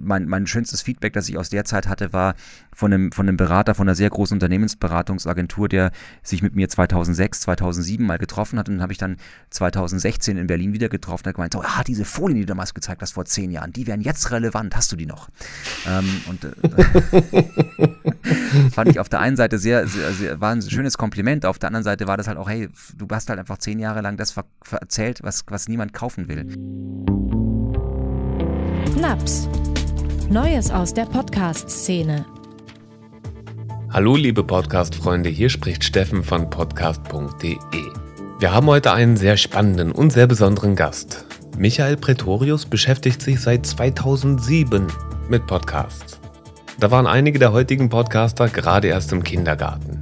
mein, mein schönstes Feedback, das ich aus der Zeit hatte, war von einem, von einem Berater von einer sehr großen Unternehmensberatungsagentur, der sich mit mir 2006, 2007 mal getroffen hat und dann habe ich dann 2016 in Berlin wieder getroffen und hat gemeint, so, ah, diese Folien, die du damals gezeigt hast vor zehn Jahren, die wären jetzt relevant, hast du die noch? Ähm, und äh, fand ich auf der einen Seite sehr, sehr, sehr, war ein schönes Kompliment, auf der anderen Seite war das halt auch, hey, du hast halt einfach zehn Jahre lang das erzählt, was, was niemand kaufen will. Naps. Neues aus der Podcast-Szene. Hallo liebe Podcast-Freunde, hier spricht Steffen von podcast.de. Wir haben heute einen sehr spannenden und sehr besonderen Gast. Michael Pretorius beschäftigt sich seit 2007 mit Podcasts. Da waren einige der heutigen Podcaster gerade erst im Kindergarten.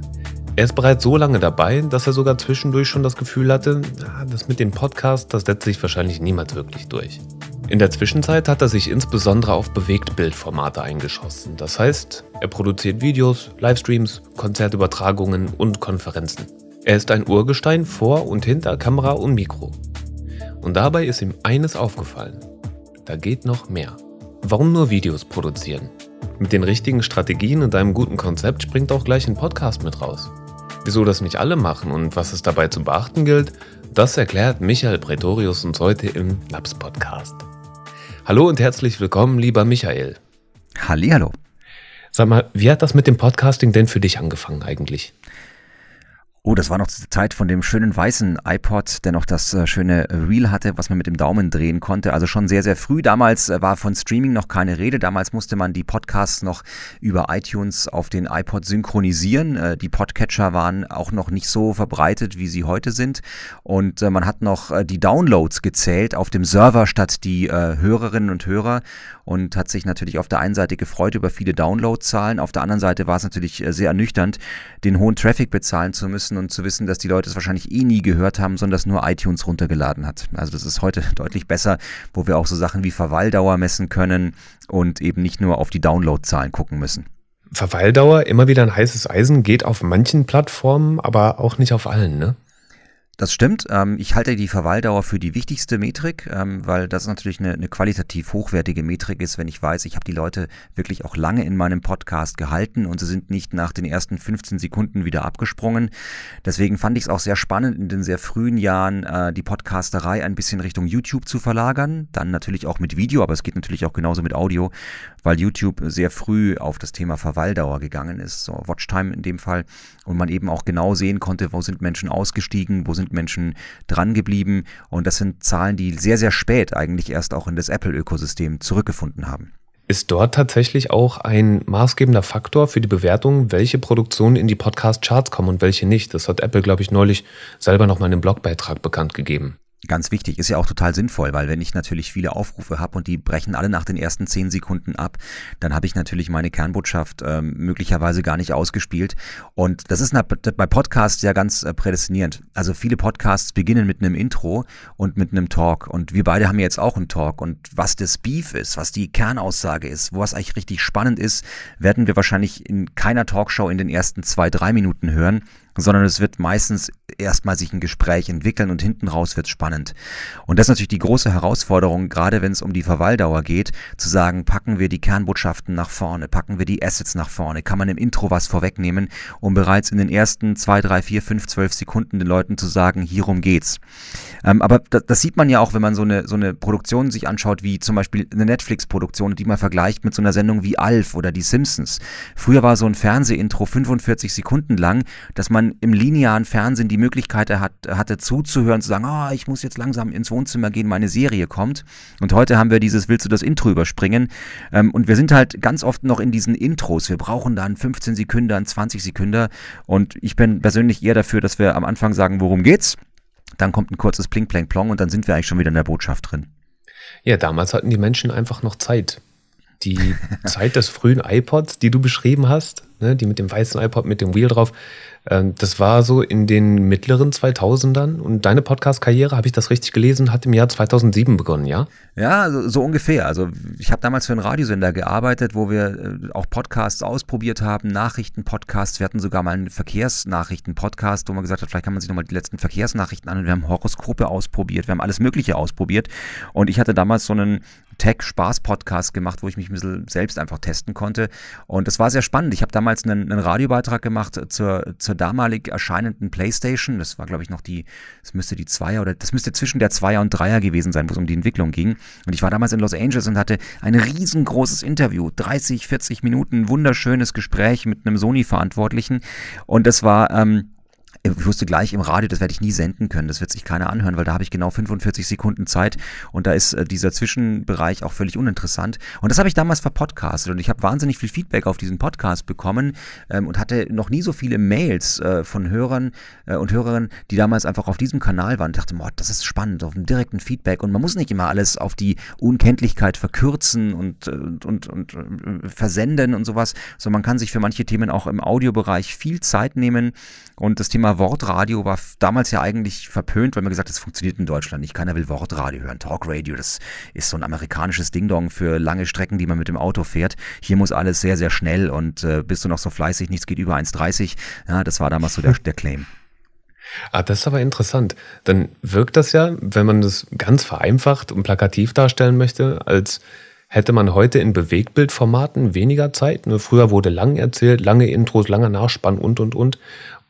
Er ist bereits so lange dabei, dass er sogar zwischendurch schon das Gefühl hatte, das mit dem Podcast, das setzt sich wahrscheinlich niemals wirklich durch. In der Zwischenzeit hat er sich insbesondere auf Bewegtbildformate eingeschossen. Das heißt, er produziert Videos, Livestreams, Konzertübertragungen und Konferenzen. Er ist ein Urgestein vor und hinter Kamera und Mikro. Und dabei ist ihm eines aufgefallen. Da geht noch mehr. Warum nur Videos produzieren? Mit den richtigen Strategien und einem guten Konzept springt auch gleich ein Podcast mit raus. Wieso das nicht alle machen und was es dabei zu beachten gilt, das erklärt Michael Pretorius uns heute im Labs Podcast. Hallo und herzlich willkommen, lieber Michael. Hallihallo. Sag mal, wie hat das mit dem Podcasting denn für dich angefangen eigentlich? Oh, das war noch die Zeit von dem schönen weißen iPod, der noch das äh, schöne Reel hatte, was man mit dem Daumen drehen konnte. Also schon sehr, sehr früh. Damals äh, war von Streaming noch keine Rede. Damals musste man die Podcasts noch über iTunes auf den iPod synchronisieren. Äh, die Podcatcher waren auch noch nicht so verbreitet, wie sie heute sind. Und man hat noch die Downloads gezählt auf dem Server statt die Hörerinnen und Hörer und hat sich natürlich auf der einen Seite gefreut über viele Downloadzahlen. Auf der anderen Seite war es natürlich sehr ernüchternd, den hohen Traffic bezahlen zu müssen und zu wissen, dass die Leute es wahrscheinlich eh nie gehört haben, sondern das nur iTunes runtergeladen hat. Also das ist heute deutlich besser, wo wir auch so Sachen wie Verweildauer messen können und eben nicht nur auf die Downloadzahlen gucken müssen. Verweildauer, immer wieder ein heißes Eisen, geht auf manchen Plattformen, aber auch nicht auf allen, ne? Das stimmt. Ähm, ich halte die Verweildauer für die wichtigste Metrik, ähm, weil das natürlich eine, eine qualitativ hochwertige Metrik ist, wenn ich weiß, ich habe die Leute wirklich auch lange in meinem Podcast gehalten und sie sind nicht nach den ersten 15 Sekunden wieder abgesprungen. Deswegen fand ich es auch sehr spannend, in den sehr frühen Jahren äh, die Podcasterei ein bisschen Richtung YouTube zu verlagern. Dann natürlich auch mit Video, aber es geht natürlich auch genauso mit Audio, weil YouTube sehr früh auf das Thema Verweildauer gegangen ist, so Watchtime in dem Fall, und man eben auch genau sehen konnte, wo sind Menschen ausgestiegen, wo sind Menschen dran geblieben. Und das sind Zahlen, die sehr, sehr spät eigentlich erst auch in das Apple-Ökosystem zurückgefunden haben. Ist dort tatsächlich auch ein maßgebender Faktor für die Bewertung, welche Produktionen in die Podcast-Charts kommen und welche nicht? Das hat Apple, glaube ich, neulich selber noch mal in einem Blogbeitrag bekannt gegeben. Ganz wichtig, ist ja auch total sinnvoll, weil wenn ich natürlich viele Aufrufe habe und die brechen alle nach den ersten zehn Sekunden ab, dann habe ich natürlich meine Kernbotschaft ähm, möglicherweise gar nicht ausgespielt. Und das ist bei Podcasts ja ganz äh, prädestinierend. Also viele Podcasts beginnen mit einem Intro und mit einem Talk. Und wir beide haben jetzt auch einen Talk. Und was das Beef ist, was die Kernaussage ist, wo es eigentlich richtig spannend ist, werden wir wahrscheinlich in keiner Talkshow in den ersten zwei, drei Minuten hören, sondern es wird meistens erstmal sich ein Gespräch entwickeln und hinten raus wird spannend. Und das ist natürlich die große Herausforderung, gerade wenn es um die Verweildauer geht, zu sagen, packen wir die Kernbotschaften nach vorne, packen wir die Assets nach vorne, kann man im Intro was vorwegnehmen, um bereits in den ersten zwei, drei, vier, fünf, zwölf Sekunden den Leuten zu sagen, hierum geht's. Ähm, aber das, das, sieht man ja auch, wenn man so eine, so eine Produktion sich anschaut, wie zum Beispiel eine Netflix-Produktion, die man vergleicht mit so einer Sendung wie Alf oder die Simpsons. Früher war so ein Fernsehintro 45 Sekunden lang, dass man man im linearen Fernsehen die Möglichkeit hat, hatte zuzuhören, zu sagen, oh, ich muss jetzt langsam ins Wohnzimmer gehen, meine Serie kommt. Und heute haben wir dieses, willst du das Intro überspringen? Ähm, und wir sind halt ganz oft noch in diesen Intros. Wir brauchen dann 15 Sekunden, 20 Sekunden. Und ich bin persönlich eher dafür, dass wir am Anfang sagen, worum geht's? Dann kommt ein kurzes Pling, Plang, Plong und dann sind wir eigentlich schon wieder in der Botschaft drin. Ja, damals hatten die Menschen einfach noch Zeit die Zeit des frühen iPods, die du beschrieben hast, ne, die mit dem weißen iPod mit dem Wheel drauf, das war so in den mittleren 2000ern und deine Podcast-Karriere, habe ich das richtig gelesen, hat im Jahr 2007 begonnen, ja? Ja, so, so ungefähr. Also ich habe damals für einen Radiosender gearbeitet, wo wir äh, auch Podcasts ausprobiert haben, Nachrichten-Podcasts. Wir hatten sogar mal einen Verkehrsnachrichten-Podcast, wo man gesagt hat, vielleicht kann man sich nochmal die letzten Verkehrsnachrichten an. Und wir haben Horoskope ausprobiert, wir haben alles Mögliche ausprobiert. Und ich hatte damals so einen Tech-Spaß-Podcast gemacht, wo ich mich ein bisschen selbst einfach testen konnte. Und das war sehr spannend. Ich habe damals einen, einen, Radiobeitrag gemacht zur, zur damalig erscheinenden Playstation. Das war, glaube ich, noch die, das müsste die Zweier oder das müsste zwischen der Zweier und Dreier gewesen sein, wo es um die Entwicklung ging. Und ich war damals in Los Angeles und hatte ein riesengroßes Interview, 30, 40 Minuten, wunderschönes Gespräch mit einem Sony-Verantwortlichen. Und das war, ähm, ich wusste gleich im Radio, das werde ich nie senden können, das wird sich keiner anhören, weil da habe ich genau 45 Sekunden Zeit. Und da ist äh, dieser Zwischenbereich auch völlig uninteressant. Und das habe ich damals verpodcastet. Und ich habe wahnsinnig viel Feedback auf diesen Podcast bekommen ähm, und hatte noch nie so viele Mails äh, von Hörern äh, und Hörerinnen, die damals einfach auf diesem Kanal waren. Ich dachte, boah, das ist spannend, auf dem direkten Feedback. Und man muss nicht immer alles auf die Unkenntlichkeit verkürzen und, und, und, und äh, versenden und sowas, sondern man kann sich für manche Themen auch im Audiobereich viel Zeit nehmen. Und das Thema Wortradio war damals ja eigentlich verpönt, weil man gesagt hat, das funktioniert in Deutschland nicht. Keiner will Wortradio hören. Talkradio, das ist so ein amerikanisches Ding-Dong für lange Strecken, die man mit dem Auto fährt. Hier muss alles sehr, sehr schnell und äh, bist du noch so fleißig, nichts geht über 1,30. Ja, das war damals so der, der Claim. Ah, das ist aber interessant. Dann wirkt das ja, wenn man das ganz vereinfacht und plakativ darstellen möchte, als hätte man heute in Bewegtbildformaten weniger Zeit. Nur früher wurde lang erzählt, lange Intros, langer Nachspann und, und, und.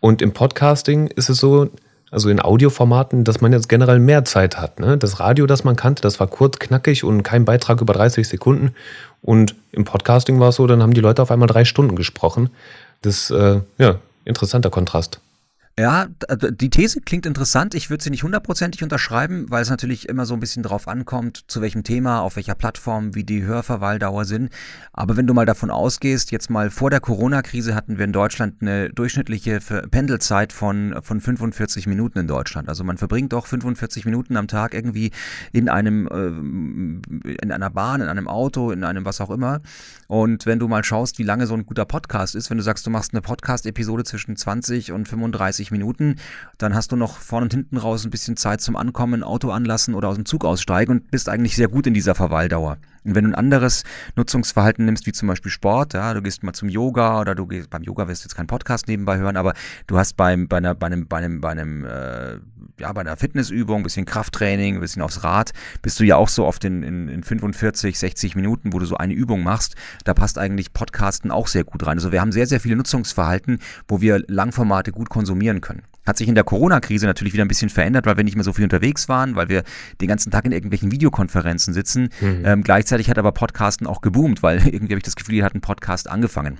Und im Podcasting ist es so, also in Audioformaten, dass man jetzt generell mehr Zeit hat. Ne? Das Radio, das man kannte, das war kurz, knackig und kein Beitrag über 30 Sekunden. Und im Podcasting war es so, dann haben die Leute auf einmal drei Stunden gesprochen. Das, äh, ja, interessanter Kontrast. Ja, die These klingt interessant. Ich würde sie nicht hundertprozentig unterschreiben, weil es natürlich immer so ein bisschen drauf ankommt, zu welchem Thema, auf welcher Plattform, wie die Hörverweildauer sind. Aber wenn du mal davon ausgehst, jetzt mal vor der Corona-Krise hatten wir in Deutschland eine durchschnittliche Pendelzeit von, von 45 Minuten in Deutschland. Also man verbringt doch 45 Minuten am Tag irgendwie in einem, äh, in einer Bahn, in einem Auto, in einem was auch immer. Und wenn du mal schaust, wie lange so ein guter Podcast ist, wenn du sagst, du machst eine Podcast-Episode zwischen 20 und 35 30 Minuten. Dann hast du noch vorne und hinten raus ein bisschen Zeit zum Ankommen, Auto anlassen oder aus dem Zug aussteigen und bist eigentlich sehr gut in dieser Verweildauer. Und wenn du ein anderes Nutzungsverhalten nimmst, wie zum Beispiel Sport, ja, du gehst mal zum Yoga oder du gehst, beim Yoga wirst du jetzt keinen Podcast nebenbei hören, aber du hast beim, bei, einer, bei einem, bei einem, bei einem, äh, ja, bei einer Fitnessübung, ein bisschen Krafttraining, ein bisschen aufs Rad, bist du ja auch so oft in, in, in 45, 60 Minuten, wo du so eine Übung machst. Da passt eigentlich Podcasten auch sehr gut rein. Also wir haben sehr, sehr viele Nutzungsverhalten, wo wir Langformate gut konsumieren können. Hat sich in der Corona-Krise natürlich wieder ein bisschen verändert, weil wir nicht mehr so viel unterwegs waren, weil wir den ganzen Tag in irgendwelchen Videokonferenzen sitzen. Mhm. Ähm, gleichzeitig hat aber Podcasten auch geboomt, weil irgendwie habe ich das Gefühl, hier hat ein Podcast angefangen.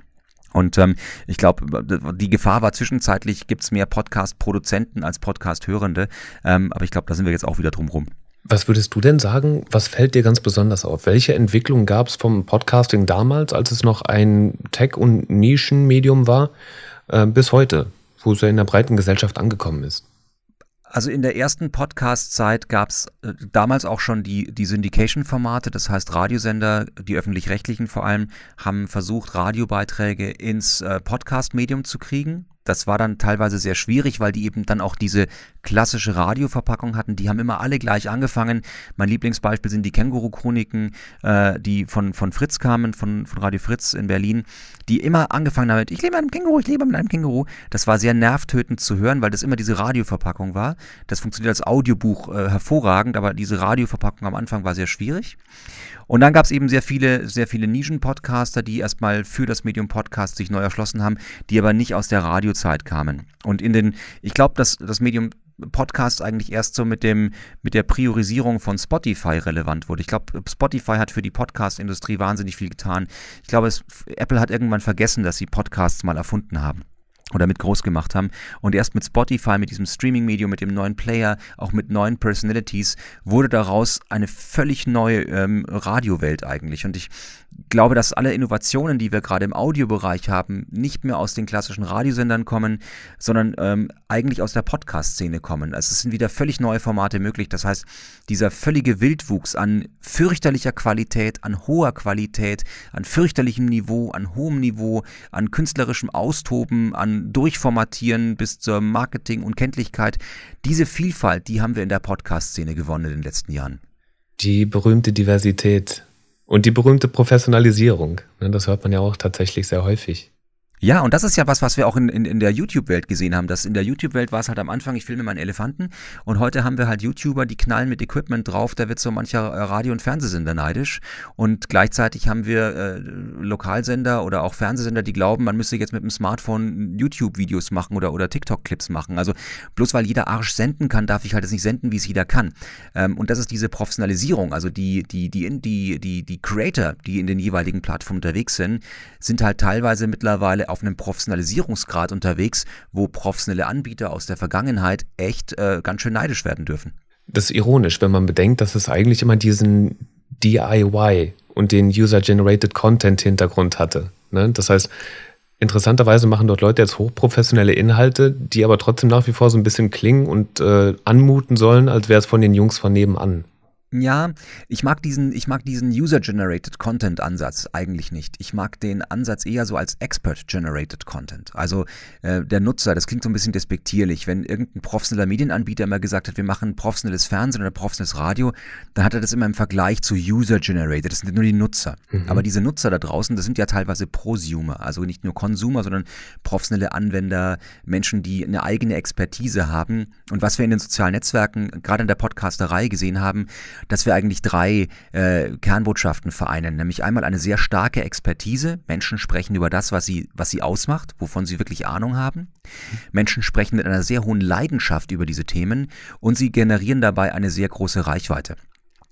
Und ähm, ich glaube, die Gefahr war zwischenzeitlich, gibt es mehr Podcast-Produzenten als Podcast-Hörende. Ähm, aber ich glaube, da sind wir jetzt auch wieder drum rum. Was würdest du denn sagen, was fällt dir ganz besonders auf? Welche Entwicklung gab es vom Podcasting damals, als es noch ein Tech- und Nischenmedium war, äh, bis heute? Wo es ja in der breiten Gesellschaft angekommen ist? Also in der ersten Podcast-Zeit gab es äh, damals auch schon die, die Syndication-Formate, das heißt Radiosender, die öffentlich-rechtlichen vor allem, haben versucht, Radiobeiträge ins äh, Podcast-Medium zu kriegen. Das war dann teilweise sehr schwierig, weil die eben dann auch diese klassische Radioverpackung hatten. Die haben immer alle gleich angefangen. Mein Lieblingsbeispiel sind die Känguru-Chroniken, äh, die von, von Fritz kamen, von, von Radio Fritz in Berlin, die immer angefangen haben mit, ich lebe mit einem Känguru, ich lebe mit einem Känguru. Das war sehr nervtötend zu hören, weil das immer diese Radioverpackung war. Das funktioniert als Audiobuch äh, hervorragend, aber diese Radioverpackung am Anfang war sehr schwierig. Und dann gab es eben sehr viele, sehr viele Nischen-Podcaster, die erstmal für das Medium Podcast sich neu erschlossen haben, die aber nicht aus der Radiozeit kamen. Und in den, ich glaube, dass das Medium Podcast eigentlich erst so mit dem mit der Priorisierung von Spotify relevant wurde. Ich glaube, Spotify hat für die Podcast-Industrie wahnsinnig viel getan. Ich glaube, Apple hat irgendwann vergessen, dass sie Podcasts mal erfunden haben oder mit groß gemacht haben. Und erst mit Spotify, mit diesem Streaming-Medium, mit dem neuen Player, auch mit neuen Personalities, wurde daraus eine völlig neue ähm, Radiowelt eigentlich. Und ich glaube, dass alle Innovationen, die wir gerade im Audiobereich haben, nicht mehr aus den klassischen Radiosendern kommen, sondern ähm, eigentlich aus der Podcast-Szene kommen. Also es sind wieder völlig neue Formate möglich. Das heißt, dieser völlige Wildwuchs an fürchterlicher Qualität, an hoher Qualität, an fürchterlichem Niveau, an hohem Niveau, an künstlerischem Austoben, an Durchformatieren bis zur Marketing und Kenntlichkeit. Diese Vielfalt, die haben wir in der Podcast-Szene gewonnen in den letzten Jahren. Die berühmte Diversität und die berühmte Professionalisierung. Ne, das hört man ja auch tatsächlich sehr häufig. Ja, und das ist ja was, was wir auch in, in, in der YouTube-Welt gesehen haben. Dass in der YouTube-Welt war es halt am Anfang, ich filme meinen Elefanten und heute haben wir halt YouTuber, die knallen mit Equipment drauf, da wird so mancher äh, Radio- und Fernsehsender neidisch. Und gleichzeitig haben wir äh, Lokalsender oder auch Fernsehsender, die glauben, man müsste jetzt mit dem Smartphone YouTube-Videos machen oder, oder TikTok-Clips machen. Also bloß weil jeder Arsch senden kann, darf ich halt jetzt nicht senden, wie es jeder kann. Ähm, und das ist diese Professionalisierung. Also die, die, die, die, die, die Creator, die in den jeweiligen Plattformen unterwegs sind, sind halt teilweise mittlerweile auf einem Professionalisierungsgrad unterwegs, wo professionelle Anbieter aus der Vergangenheit echt äh, ganz schön neidisch werden dürfen. Das ist ironisch, wenn man bedenkt, dass es eigentlich immer diesen DIY und den User-Generated Content Hintergrund hatte. Ne? Das heißt, interessanterweise machen dort Leute jetzt hochprofessionelle Inhalte, die aber trotzdem nach wie vor so ein bisschen klingen und äh, anmuten sollen, als wäre es von den Jungs von nebenan. Ja, ich mag diesen, ich mag diesen User-Generated Content Ansatz eigentlich nicht. Ich mag den Ansatz eher so als Expert-Generated Content. Also äh, der Nutzer, das klingt so ein bisschen despektierlich. Wenn irgendein professioneller Medienanbieter immer gesagt hat, wir machen professionelles Fernsehen oder professionelles Radio, dann hat er das immer im Vergleich zu User-Generated. Das sind nur die Nutzer. Mhm. Aber diese Nutzer da draußen, das sind ja teilweise Prosumer, also nicht nur Consumer, sondern professionelle Anwender, Menschen, die eine eigene Expertise haben. Und was wir in den sozialen Netzwerken, gerade in der Podcasterei gesehen haben, dass wir eigentlich drei äh, Kernbotschaften vereinen, nämlich einmal eine sehr starke Expertise. Menschen sprechen über das, was sie, was sie ausmacht, wovon sie wirklich Ahnung haben. Menschen sprechen mit einer sehr hohen Leidenschaft über diese Themen und sie generieren dabei eine sehr große Reichweite.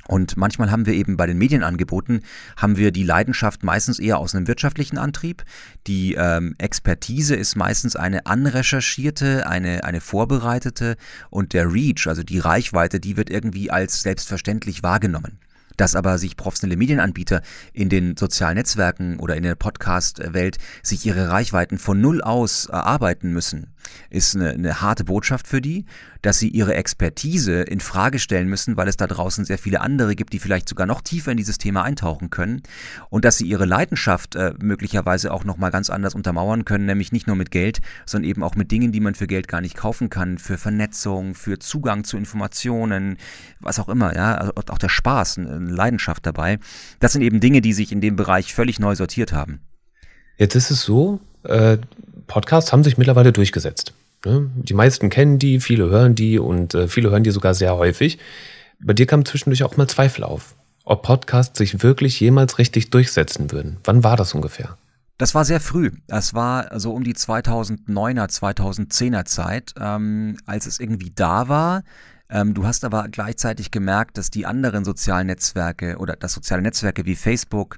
Und manchmal haben wir eben bei den Medienangeboten, haben wir die Leidenschaft meistens eher aus einem wirtschaftlichen Antrieb. Die ähm, Expertise ist meistens eine anrecherchierte, eine, eine vorbereitete und der Reach, also die Reichweite, die wird irgendwie als selbstverständlich wahrgenommen. Dass aber sich professionelle Medienanbieter in den sozialen Netzwerken oder in der Podcast-Welt sich ihre Reichweiten von Null aus erarbeiten müssen, ist eine, eine harte Botschaft für die, dass sie ihre Expertise in Frage stellen müssen, weil es da draußen sehr viele andere gibt, die vielleicht sogar noch tiefer in dieses Thema eintauchen können und dass sie ihre Leidenschaft äh, möglicherweise auch noch mal ganz anders untermauern können, nämlich nicht nur mit Geld, sondern eben auch mit Dingen, die man für Geld gar nicht kaufen kann, für Vernetzung, für Zugang zu Informationen, was auch immer, ja, also auch der Spaß, eine Leidenschaft dabei. Das sind eben Dinge, die sich in dem Bereich völlig neu sortiert haben. Jetzt ist es so, äh, Podcasts haben sich mittlerweile durchgesetzt. Ne? Die meisten kennen die, viele hören die und äh, viele hören die sogar sehr häufig. Bei dir kam zwischendurch auch mal Zweifel auf, ob Podcasts sich wirklich jemals richtig durchsetzen würden. Wann war das ungefähr? Das war sehr früh. Das war so um die 2009er, 2010er Zeit, ähm, als es irgendwie da war. Ähm, du hast aber gleichzeitig gemerkt, dass die anderen sozialen Netzwerke oder dass soziale Netzwerke wie Facebook,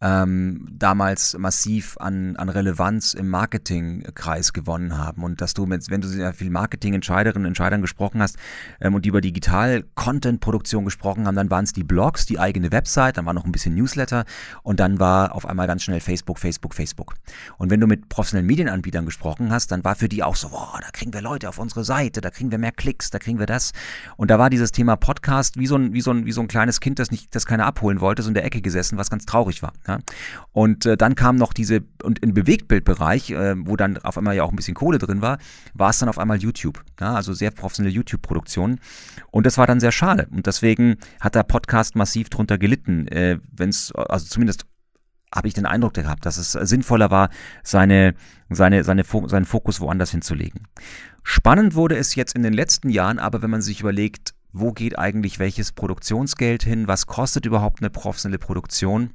ähm, damals massiv an, an Relevanz im Marketingkreis gewonnen haben und dass du, mit, wenn du sehr viel Marketingentscheiderinnen und Entscheidern gesprochen hast ähm, und die über Digital-Content-Produktion gesprochen haben, dann waren es die Blogs, die eigene Website, dann war noch ein bisschen Newsletter und dann war auf einmal ganz schnell Facebook, Facebook, Facebook. Und wenn du mit professionellen Medienanbietern gesprochen hast, dann war für die auch so, boah, da kriegen wir Leute auf unsere Seite, da kriegen wir mehr Klicks, da kriegen wir das. Und da war dieses Thema Podcast wie so ein, wie so ein, wie so ein kleines Kind, das nicht, das keiner abholen wollte, so in der Ecke gesessen, was ganz traurig war. Ja? Und äh, dann kam noch diese, und im Bewegtbildbereich, äh, wo dann auf einmal ja auch ein bisschen Kohle drin war, war es dann auf einmal YouTube. Ja? Also sehr professionelle YouTube-Produktion. Und das war dann sehr schade. Und deswegen hat der Podcast massiv drunter gelitten, äh, wenn es, also zumindest habe ich den Eindruck gehabt, dass es sinnvoller war, seine, seine, seine, seinen Fokus woanders hinzulegen. Spannend wurde es jetzt in den letzten Jahren, aber wenn man sich überlegt, wo geht eigentlich welches Produktionsgeld hin, was kostet überhaupt eine professionelle Produktion,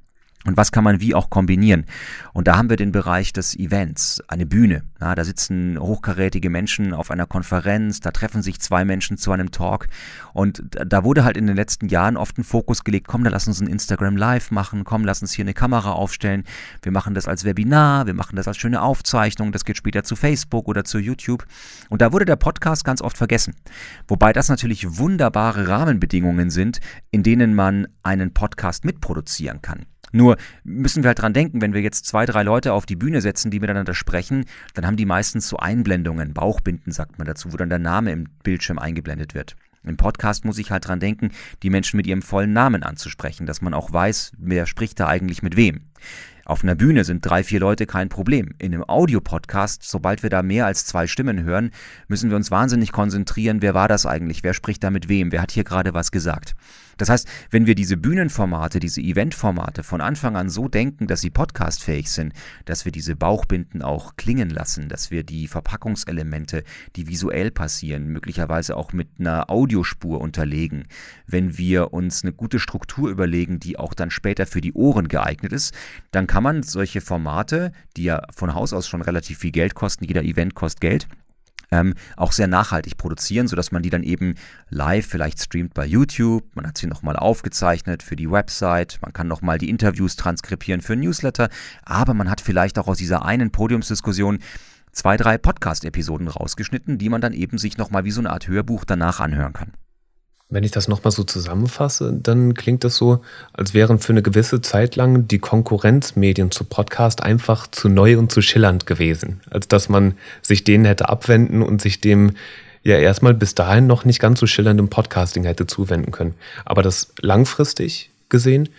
und was kann man wie auch kombinieren? Und da haben wir den Bereich des Events, eine Bühne. Ja, da sitzen hochkarätige Menschen auf einer Konferenz, da treffen sich zwei Menschen zu einem Talk. Und da wurde halt in den letzten Jahren oft ein Fokus gelegt, komm, da lass uns ein Instagram Live machen, komm, lass uns hier eine Kamera aufstellen. Wir machen das als Webinar, wir machen das als schöne Aufzeichnung, das geht später zu Facebook oder zu YouTube. Und da wurde der Podcast ganz oft vergessen. Wobei das natürlich wunderbare Rahmenbedingungen sind, in denen man einen Podcast mitproduzieren kann. Nur müssen wir halt dran denken, wenn wir jetzt zwei, drei Leute auf die Bühne setzen, die miteinander sprechen, dann haben die meistens so Einblendungen, Bauchbinden sagt man dazu, wo dann der Name im Bildschirm eingeblendet wird. Im Podcast muss ich halt dran denken, die Menschen mit ihrem vollen Namen anzusprechen, dass man auch weiß, wer spricht da eigentlich mit wem. Auf einer Bühne sind drei, vier Leute kein Problem. In einem Audiopodcast, sobald wir da mehr als zwei Stimmen hören, müssen wir uns wahnsinnig konzentrieren, wer war das eigentlich, wer spricht da mit wem, wer hat hier gerade was gesagt. Das heißt, wenn wir diese Bühnenformate, diese Eventformate von Anfang an so denken, dass sie podcastfähig sind, dass wir diese Bauchbinden auch klingen lassen, dass wir die Verpackungselemente, die visuell passieren, möglicherweise auch mit einer Audiospur unterlegen, wenn wir uns eine gute Struktur überlegen, die auch dann später für die Ohren geeignet ist, dann kann man solche Formate, die ja von Haus aus schon relativ viel Geld kosten, jeder Event kostet Geld, ähm, auch sehr nachhaltig produzieren, sodass man die dann eben live vielleicht streamt bei YouTube. Man hat sie nochmal aufgezeichnet für die Website. Man kann nochmal die Interviews transkribieren für Newsletter. Aber man hat vielleicht auch aus dieser einen Podiumsdiskussion zwei, drei Podcast-Episoden rausgeschnitten, die man dann eben sich nochmal wie so eine Art Hörbuch danach anhören kann. Wenn ich das nochmal so zusammenfasse, dann klingt das so, als wären für eine gewisse Zeit lang die Konkurrenzmedien zu Podcast einfach zu neu und zu schillernd gewesen, als dass man sich denen hätte abwenden und sich dem ja erstmal bis dahin noch nicht ganz so schillerndem Podcasting hätte zuwenden können. Aber dass langfristig gesehen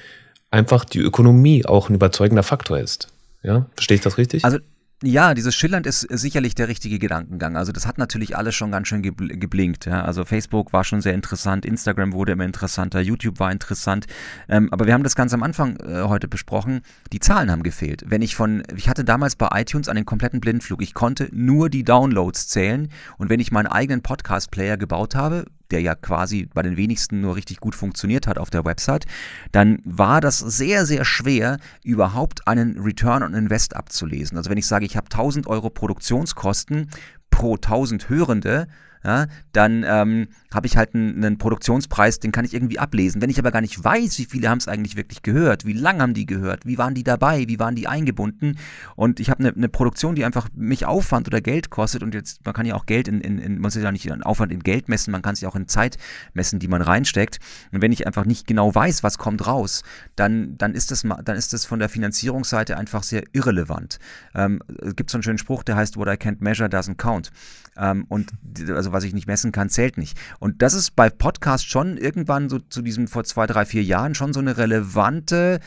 einfach die Ökonomie auch ein überzeugender Faktor ist. Ja, verstehe ich das richtig? Also ja, dieses Schillernd ist sicherlich der richtige Gedankengang. Also das hat natürlich alles schon ganz schön geblinkt. Ja. Also Facebook war schon sehr interessant, Instagram wurde immer interessanter, YouTube war interessant. Ähm, aber wir haben das ganz am Anfang äh, heute besprochen. Die Zahlen haben gefehlt. Wenn ich von, ich hatte damals bei iTunes einen kompletten Blindflug. Ich konnte nur die Downloads zählen. Und wenn ich meinen eigenen Podcast-Player gebaut habe, der ja quasi bei den wenigsten nur richtig gut funktioniert hat auf der Website, dann war das sehr, sehr schwer, überhaupt einen Return on Invest abzulesen. Also wenn ich sage, ich habe 1000 Euro Produktionskosten pro 1000 Hörende, ja, dann ähm, habe ich halt einen, einen, Produktionspreis, den kann ich irgendwie ablesen. Wenn ich aber gar nicht weiß, wie viele haben es eigentlich wirklich gehört, wie lange haben die gehört, wie waren die dabei, wie waren die eingebunden und ich habe eine, eine, Produktion, die einfach mich Aufwand oder Geld kostet und jetzt, man kann ja auch Geld in, in, in man muss ja nicht in Aufwand in Geld messen, man kann es ja auch in Zeit messen, die man reinsteckt und wenn ich einfach nicht genau weiß, was kommt raus, dann, dann, ist, das, dann ist das von der Finanzierungsseite einfach sehr irrelevant. Ähm, es gibt so einen schönen Spruch, der heißt, what I can't measure doesn't count. Ähm, und also was ich nicht messen kann, zählt nicht. Und das ist bei Podcasts schon irgendwann so zu diesem vor zwei, drei, vier Jahren schon so eine relevante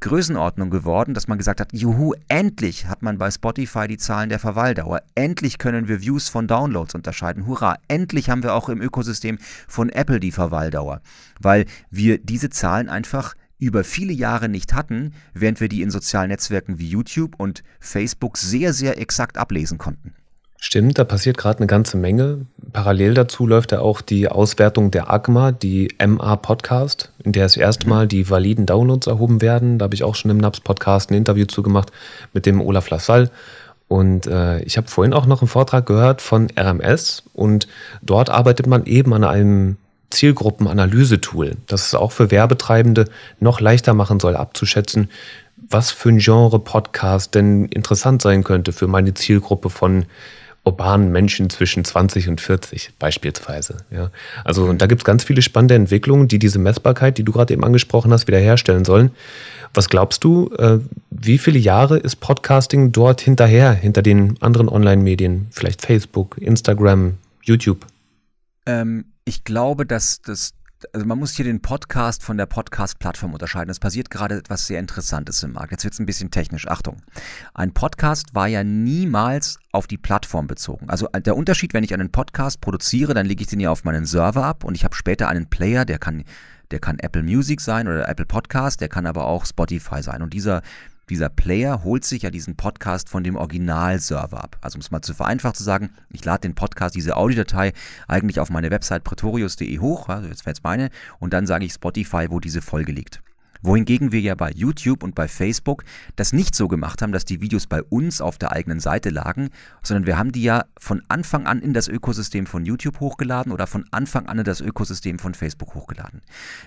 Größenordnung geworden, dass man gesagt hat, juhu, endlich hat man bei Spotify die Zahlen der Verweildauer. Endlich können wir Views von Downloads unterscheiden. Hurra, endlich haben wir auch im Ökosystem von Apple die Verweildauer. Weil wir diese Zahlen einfach über viele Jahre nicht hatten, während wir die in sozialen Netzwerken wie YouTube und Facebook sehr, sehr exakt ablesen konnten. Stimmt, da passiert gerade eine ganze Menge. Parallel dazu läuft ja auch die Auswertung der AGMA, die MA Podcast, in der das erste Mal die validen Downloads erhoben werden. Da habe ich auch schon im NAPS Podcast ein Interview zugemacht mit dem Olaf Lassalle. Und äh, ich habe vorhin auch noch einen Vortrag gehört von RMS und dort arbeitet man eben an einem Zielgruppenanalyse-Tool, das es auch für Werbetreibende noch leichter machen soll, abzuschätzen, was für ein Genre Podcast denn interessant sein könnte für meine Zielgruppe von urbanen Menschen zwischen 20 und 40 beispielsweise. Ja. Also da gibt es ganz viele spannende Entwicklungen, die diese Messbarkeit, die du gerade eben angesprochen hast, wiederherstellen sollen. Was glaubst du, äh, wie viele Jahre ist Podcasting dort hinterher, hinter den anderen Online-Medien, vielleicht Facebook, Instagram, YouTube? Ähm, ich glaube, dass das also man muss hier den Podcast von der Podcast-Plattform unterscheiden. Es passiert gerade etwas sehr Interessantes im Markt. Jetzt wird es ein bisschen technisch. Achtung. Ein Podcast war ja niemals auf die Plattform bezogen. Also äh, der Unterschied, wenn ich einen Podcast produziere, dann lege ich den ja auf meinen Server ab und ich habe später einen Player, der kann, der kann Apple Music sein oder Apple Podcast, der kann aber auch Spotify sein. Und dieser dieser Player holt sich ja diesen Podcast von dem Originalserver ab. Also um es mal zu vereinfacht zu sagen, ich lade den Podcast, diese Audiodatei eigentlich auf meine Website pretorius.de hoch, also jetzt wäre jetzt meine, und dann sage ich Spotify, wo diese Folge liegt. Wohingegen wir ja bei YouTube und bei Facebook das nicht so gemacht haben, dass die Videos bei uns auf der eigenen Seite lagen, sondern wir haben die ja von Anfang an in das Ökosystem von YouTube hochgeladen oder von Anfang an in das Ökosystem von Facebook hochgeladen.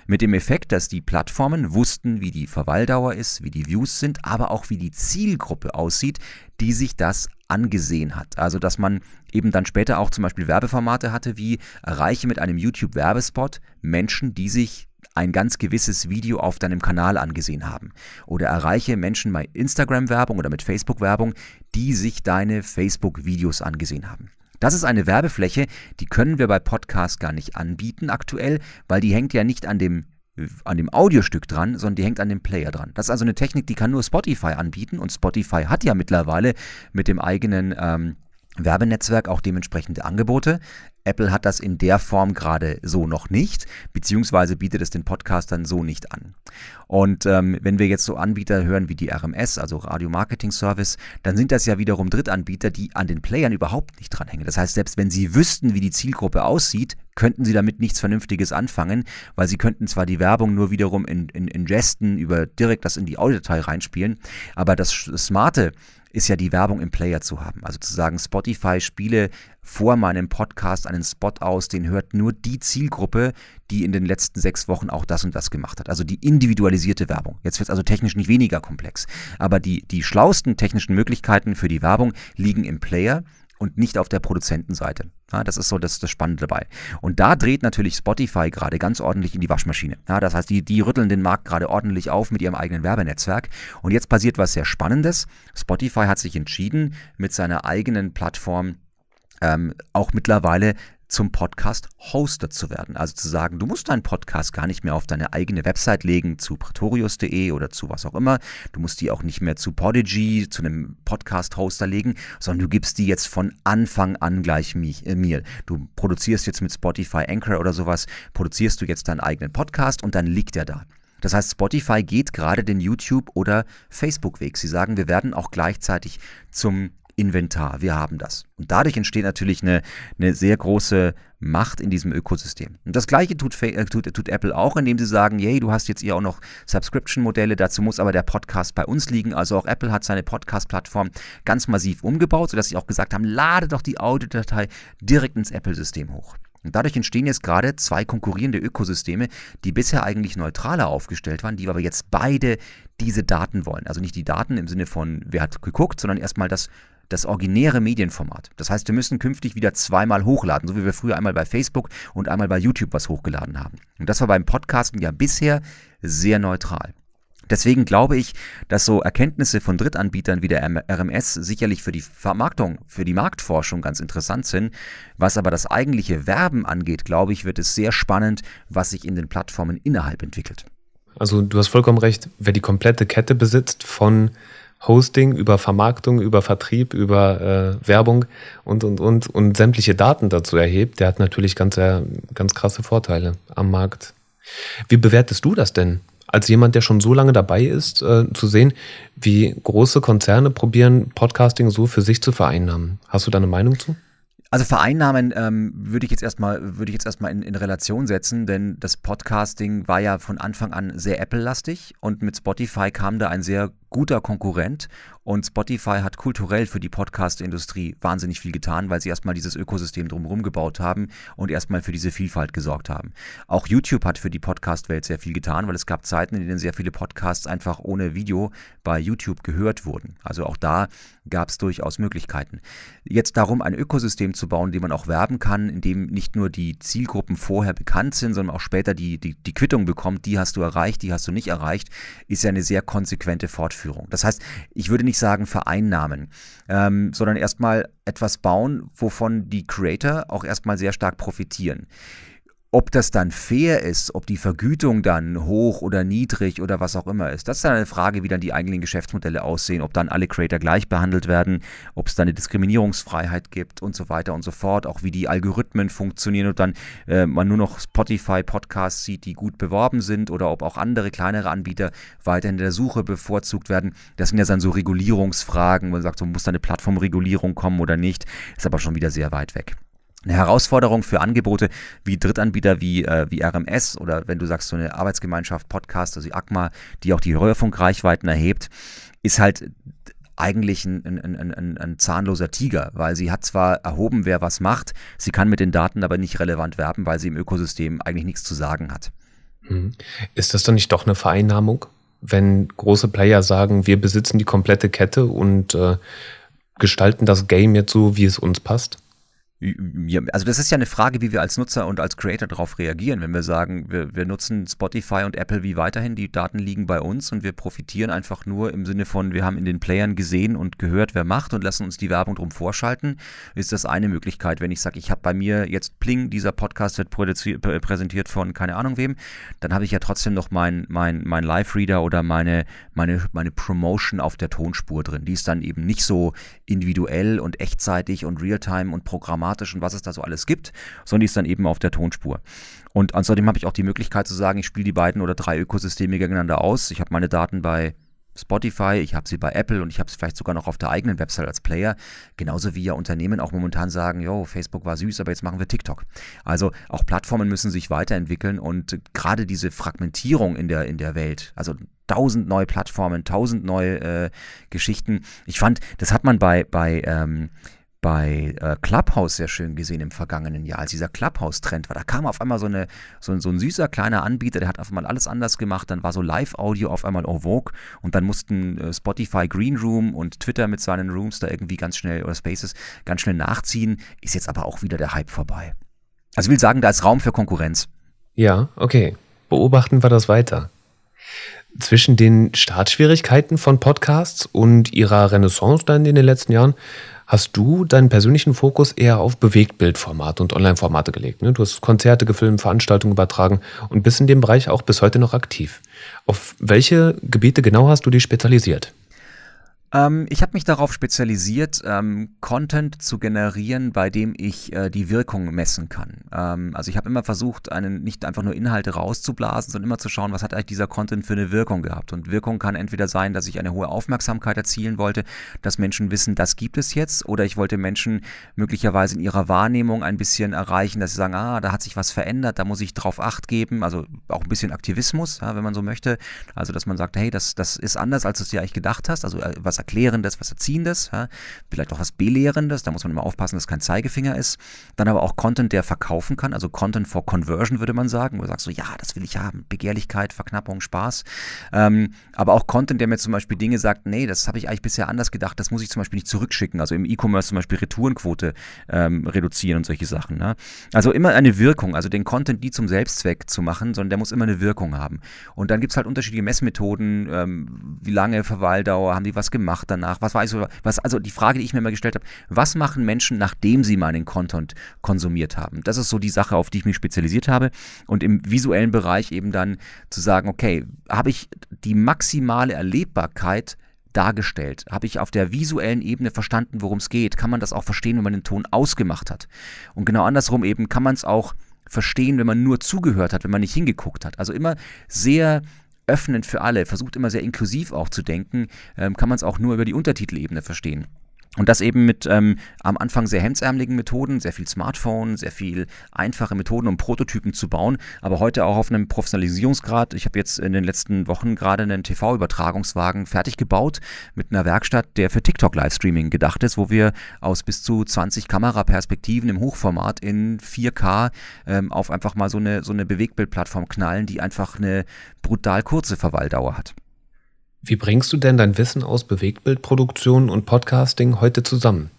Mit dem Effekt, dass die Plattformen wussten, wie die Verweildauer ist, wie die Views sind, aber auch wie die Zielgruppe aussieht, die sich das angesehen hat. Also dass man eben dann später auch zum Beispiel Werbeformate hatte, wie erreiche mit einem YouTube-Werbespot Menschen, die sich ein ganz gewisses Video auf deinem Kanal angesehen haben. Oder erreiche Menschen bei Instagram-Werbung oder mit Facebook-Werbung, die sich deine Facebook-Videos angesehen haben. Das ist eine Werbefläche, die können wir bei Podcasts gar nicht anbieten aktuell, weil die hängt ja nicht an dem an dem Audiostück dran, sondern die hängt an dem Player dran. Das ist also eine Technik, die kann nur Spotify anbieten und Spotify hat ja mittlerweile mit dem eigenen ähm, Werbenetzwerk auch dementsprechende Angebote. Apple hat das in der Form gerade so noch nicht, beziehungsweise bietet es den Podcastern so nicht an. Und ähm, wenn wir jetzt so Anbieter hören wie die RMS, also Radio Marketing Service, dann sind das ja wiederum Drittanbieter, die an den Playern überhaupt nicht dranhängen. Das heißt, selbst wenn sie wüssten, wie die Zielgruppe aussieht, könnten sie damit nichts Vernünftiges anfangen, weil sie könnten zwar die Werbung nur wiederum in, in, in Gesten über direkt das in die Audiodatei reinspielen, aber das, das Smarte ist ja die Werbung im Player zu haben. Also zu sagen, Spotify spiele vor meinem Podcast einen Spot aus, den hört nur die Zielgruppe, die in den letzten sechs Wochen auch das und das gemacht hat. Also die individualisierte Werbung. Jetzt wird es also technisch nicht weniger komplex. Aber die, die schlausten technischen Möglichkeiten für die Werbung liegen im Player und nicht auf der Produzentenseite. Ja, das ist so das, das Spannende dabei. Und da dreht natürlich Spotify gerade ganz ordentlich in die Waschmaschine. Ja, das heißt, die, die rütteln den Markt gerade ordentlich auf mit ihrem eigenen Werbenetzwerk. Und jetzt passiert was sehr Spannendes. Spotify hat sich entschieden, mit seiner eigenen Plattform ähm, auch mittlerweile zum Podcast-Hoster zu werden. Also zu sagen, du musst deinen Podcast gar nicht mehr auf deine eigene Website legen, zu pretorius.de oder zu was auch immer. Du musst die auch nicht mehr zu Podigy, zu einem Podcast-Hoster legen, sondern du gibst die jetzt von Anfang an gleich äh, mir. Du produzierst jetzt mit Spotify Anchor oder sowas, produzierst du jetzt deinen eigenen Podcast und dann liegt er da. Das heißt, Spotify geht gerade den YouTube- oder Facebook-Weg. Sie sagen, wir werden auch gleichzeitig zum Inventar. Wir haben das. Und dadurch entsteht natürlich eine, eine sehr große Macht in diesem Ökosystem. Und das gleiche tut, äh, tut, tut Apple auch, indem sie sagen, yay, du hast jetzt hier auch noch Subscription-Modelle, dazu muss aber der Podcast bei uns liegen. Also auch Apple hat seine Podcast-Plattform ganz massiv umgebaut, sodass sie auch gesagt haben, lade doch die Audiodatei direkt ins Apple-System hoch. Und dadurch entstehen jetzt gerade zwei konkurrierende Ökosysteme, die bisher eigentlich neutraler aufgestellt waren, die aber jetzt beide diese Daten wollen. Also nicht die Daten im Sinne von, wer hat geguckt, sondern erstmal das das originäre Medienformat. Das heißt, wir müssen künftig wieder zweimal hochladen, so wie wir früher einmal bei Facebook und einmal bei YouTube was hochgeladen haben. Und das war beim Podcasten ja bisher sehr neutral. Deswegen glaube ich, dass so Erkenntnisse von Drittanbietern wie der RMS sicherlich für die Vermarktung, für die Marktforschung ganz interessant sind. Was aber das eigentliche Werben angeht, glaube ich, wird es sehr spannend, was sich in den Plattformen innerhalb entwickelt. Also du hast vollkommen recht, wer die komplette Kette besitzt von Hosting, über Vermarktung, über Vertrieb, über äh, Werbung und, und, und, und sämtliche Daten dazu erhebt, der hat natürlich ganz, äh, ganz krasse Vorteile am Markt. Wie bewertest du das denn? Als jemand, der schon so lange dabei ist, äh, zu sehen, wie große Konzerne probieren, Podcasting so für sich zu vereinnahmen. Hast du da eine Meinung zu? Also Vereinnahmen ähm, würde ich jetzt erstmal würde ich jetzt erstmal in, in Relation setzen, denn das Podcasting war ja von Anfang an sehr Apple-lastig und mit Spotify kam da ein sehr guter Konkurrent und Spotify hat kulturell für die Podcast-Industrie wahnsinnig viel getan, weil sie erstmal dieses Ökosystem drumherum gebaut haben und erstmal für diese Vielfalt gesorgt haben. Auch YouTube hat für die Podcast-Welt sehr viel getan, weil es gab Zeiten, in denen sehr viele Podcasts einfach ohne Video bei YouTube gehört wurden. Also auch da gab es durchaus Möglichkeiten. Jetzt darum, ein Ökosystem zu bauen, in dem man auch werben kann, in dem nicht nur die Zielgruppen vorher bekannt sind, sondern auch später die, die, die Quittung bekommt, die hast du erreicht, die hast du nicht erreicht, ist ja eine sehr konsequente Fortführung. Ausführung. Das heißt, ich würde nicht sagen vereinnahmen, ähm, sondern erstmal etwas bauen, wovon die Creator auch erstmal sehr stark profitieren. Ob das dann fair ist, ob die Vergütung dann hoch oder niedrig oder was auch immer ist, das ist dann eine Frage, wie dann die eigenen Geschäftsmodelle aussehen, ob dann alle Creator gleich behandelt werden, ob es dann eine Diskriminierungsfreiheit gibt und so weiter und so fort, auch wie die Algorithmen funktionieren und dann äh, man nur noch Spotify Podcasts sieht, die gut beworben sind oder ob auch andere kleinere Anbieter weiter in der Suche bevorzugt werden. Das sind ja dann so Regulierungsfragen, man sagt, so muss da eine Plattformregulierung kommen oder nicht, ist aber schon wieder sehr weit weg. Eine Herausforderung für Angebote wie Drittanbieter wie, äh, wie RMS oder wenn du sagst, so eine Arbeitsgemeinschaft, Podcast, also die ACMA, die auch die Röhrfunkreichweiten erhebt, ist halt eigentlich ein, ein, ein, ein, zahnloser Tiger, weil sie hat zwar erhoben, wer was macht, sie kann mit den Daten aber nicht relevant werben, weil sie im Ökosystem eigentlich nichts zu sagen hat. Mhm. Ist das dann nicht doch eine Vereinnahmung, wenn große Player sagen, wir besitzen die komplette Kette und äh, gestalten das Game jetzt so, wie es uns passt? Also das ist ja eine Frage, wie wir als Nutzer und als Creator darauf reagieren. Wenn wir sagen, wir, wir nutzen Spotify und Apple wie weiterhin, die Daten liegen bei uns und wir profitieren einfach nur im Sinne von, wir haben in den Playern gesehen und gehört, wer macht und lassen uns die Werbung drum vorschalten, ist das eine Möglichkeit. Wenn ich sage, ich habe bei mir jetzt Pling, dieser Podcast wird präsentiert von keine Ahnung wem, dann habe ich ja trotzdem noch mein, mein, mein Live-Reader oder meine, meine, meine Promotion auf der Tonspur drin. Die ist dann eben nicht so individuell und echtzeitig und realtime und programmatisch automatisch und was es da so alles gibt, sondern die ist dann eben auf der Tonspur. Und außerdem habe ich auch die Möglichkeit zu sagen, ich spiele die beiden oder drei Ökosysteme gegeneinander aus. Ich habe meine Daten bei Spotify, ich habe sie bei Apple und ich habe sie vielleicht sogar noch auf der eigenen Website als Player. Genauso wie ja Unternehmen auch momentan sagen, jo, Facebook war süß, aber jetzt machen wir TikTok. Also auch Plattformen müssen sich weiterentwickeln und gerade diese Fragmentierung in der, in der Welt, also tausend neue Plattformen, tausend neue äh, Geschichten. Ich fand, das hat man bei, bei ähm, bei äh, Clubhouse sehr schön gesehen im vergangenen Jahr, als dieser Clubhouse-Trend war. Da kam auf einmal so, eine, so, so, ein süßer kleiner Anbieter, der hat auf einmal alles anders gemacht. Dann war so Live-Audio auf einmal en vogue und dann mussten äh, Spotify Green Room und Twitter mit seinen Rooms da irgendwie ganz schnell oder Spaces ganz schnell nachziehen. Ist jetzt aber auch wieder der Hype vorbei. Also ich will sagen, da ist Raum für Konkurrenz. Ja, okay. Beobachten wir das weiter. Zwischen den Startschwierigkeiten von Podcasts und ihrer Renaissance dann in den letzten Jahren hast du deinen persönlichen Fokus eher auf Bewegtbildformate und Online-Formate gelegt. Ne? Du hast Konzerte gefilmt, Veranstaltungen übertragen und bist in dem Bereich auch bis heute noch aktiv. Auf welche Gebiete genau hast du dich spezialisiert? Ähm, ich habe mich darauf spezialisiert, ähm, Content zu generieren, bei dem ich äh, die Wirkung messen kann. Ähm, also ich habe immer versucht, einen, nicht einfach nur Inhalte rauszublasen, sondern immer zu schauen, was hat eigentlich dieser Content für eine Wirkung gehabt. Und Wirkung kann entweder sein, dass ich eine hohe Aufmerksamkeit erzielen wollte, dass Menschen wissen, das gibt es jetzt, oder ich wollte Menschen möglicherweise in ihrer Wahrnehmung ein bisschen erreichen, dass sie sagen, ah, da hat sich was verändert, da muss ich drauf acht geben. Also auch ein bisschen Aktivismus, ja, wenn man so möchte. Also dass man sagt, hey, das, das ist anders, als du es dir eigentlich gedacht hast. Also äh, was Erklärendes, was Erziehendes, ja, vielleicht auch was Belehrendes, da muss man immer aufpassen, dass kein Zeigefinger ist. Dann aber auch Content, der verkaufen kann, also Content for Conversion würde man sagen, wo du sagst so, ja, das will ich haben, Begehrlichkeit, Verknappung, Spaß. Ähm, aber auch Content, der mir zum Beispiel Dinge sagt, nee, das habe ich eigentlich bisher anders gedacht, das muss ich zum Beispiel nicht zurückschicken, also im E-Commerce zum Beispiel Retourenquote ähm, reduzieren und solche Sachen. Ne? Also immer eine Wirkung, also den Content nie zum Selbstzweck zu machen, sondern der muss immer eine Wirkung haben. Und dann gibt es halt unterschiedliche Messmethoden, ähm, wie lange Verweildauer, haben die was gemacht, gemacht danach? Was war ich so, was, also die Frage, die ich mir immer gestellt habe, was machen Menschen, nachdem sie meinen Content konsumiert haben? Das ist so die Sache, auf die ich mich spezialisiert habe. Und im visuellen Bereich eben dann zu sagen, okay, habe ich die maximale Erlebbarkeit dargestellt? Habe ich auf der visuellen Ebene verstanden, worum es geht? Kann man das auch verstehen, wenn man den Ton ausgemacht hat? Und genau andersrum eben kann man es auch verstehen, wenn man nur zugehört hat, wenn man nicht hingeguckt hat. Also immer sehr öffnend für alle, versucht immer sehr inklusiv auch zu denken, ähm, kann man es auch nur über die Untertitelebene verstehen. Und das eben mit ähm, am Anfang sehr hemdsärmeligen Methoden, sehr viel Smartphone, sehr viel einfache Methoden, um Prototypen zu bauen, aber heute auch auf einem Professionalisierungsgrad. Ich habe jetzt in den letzten Wochen gerade einen TV-Übertragungswagen fertig gebaut mit einer Werkstatt, der für TikTok-Livestreaming gedacht ist, wo wir aus bis zu 20 Kameraperspektiven im Hochformat in 4K ähm, auf einfach mal so eine, so eine Bewegtbildplattform knallen, die einfach eine brutal kurze Verweildauer hat. Wie bringst du denn dein Wissen aus Bewegtbildproduktion und Podcasting heute zusammen?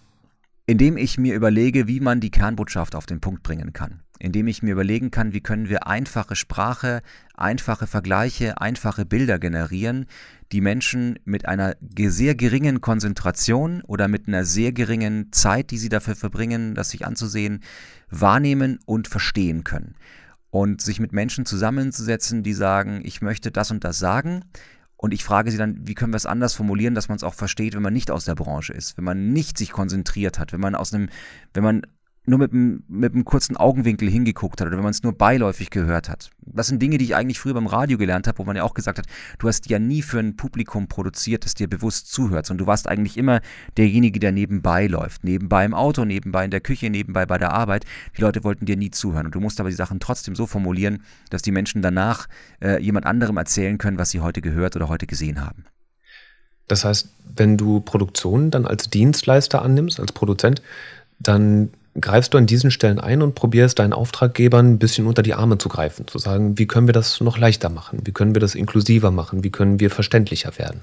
Indem ich mir überlege, wie man die Kernbotschaft auf den Punkt bringen kann. Indem ich mir überlegen kann, wie können wir einfache Sprache, einfache Vergleiche, einfache Bilder generieren, die Menschen mit einer sehr geringen Konzentration oder mit einer sehr geringen Zeit, die sie dafür verbringen, das sich anzusehen, wahrnehmen und verstehen können. Und sich mit Menschen zusammenzusetzen, die sagen, ich möchte das und das sagen, und ich frage sie dann, wie können wir es anders formulieren, dass man es auch versteht, wenn man nicht aus der Branche ist, wenn man nicht sich konzentriert hat, wenn man aus einem, wenn man nur mit einem, mit einem kurzen Augenwinkel hingeguckt hat oder wenn man es nur beiläufig gehört hat. Das sind Dinge, die ich eigentlich früher beim Radio gelernt habe, wo man ja auch gesagt hat, du hast ja nie für ein Publikum produziert, das dir bewusst zuhört, sondern du warst eigentlich immer derjenige, der nebenbei läuft. Nebenbei im Auto, nebenbei in der Küche, nebenbei bei der Arbeit. Die Leute wollten dir nie zuhören und du musst aber die Sachen trotzdem so formulieren, dass die Menschen danach äh, jemand anderem erzählen können, was sie heute gehört oder heute gesehen haben. Das heißt, wenn du Produktionen dann als Dienstleister annimmst, als Produzent, dann greifst du an diesen Stellen ein und probierst deinen Auftraggebern ein bisschen unter die Arme zu greifen, zu sagen, wie können wir das noch leichter machen, wie können wir das inklusiver machen, wie können wir verständlicher werden.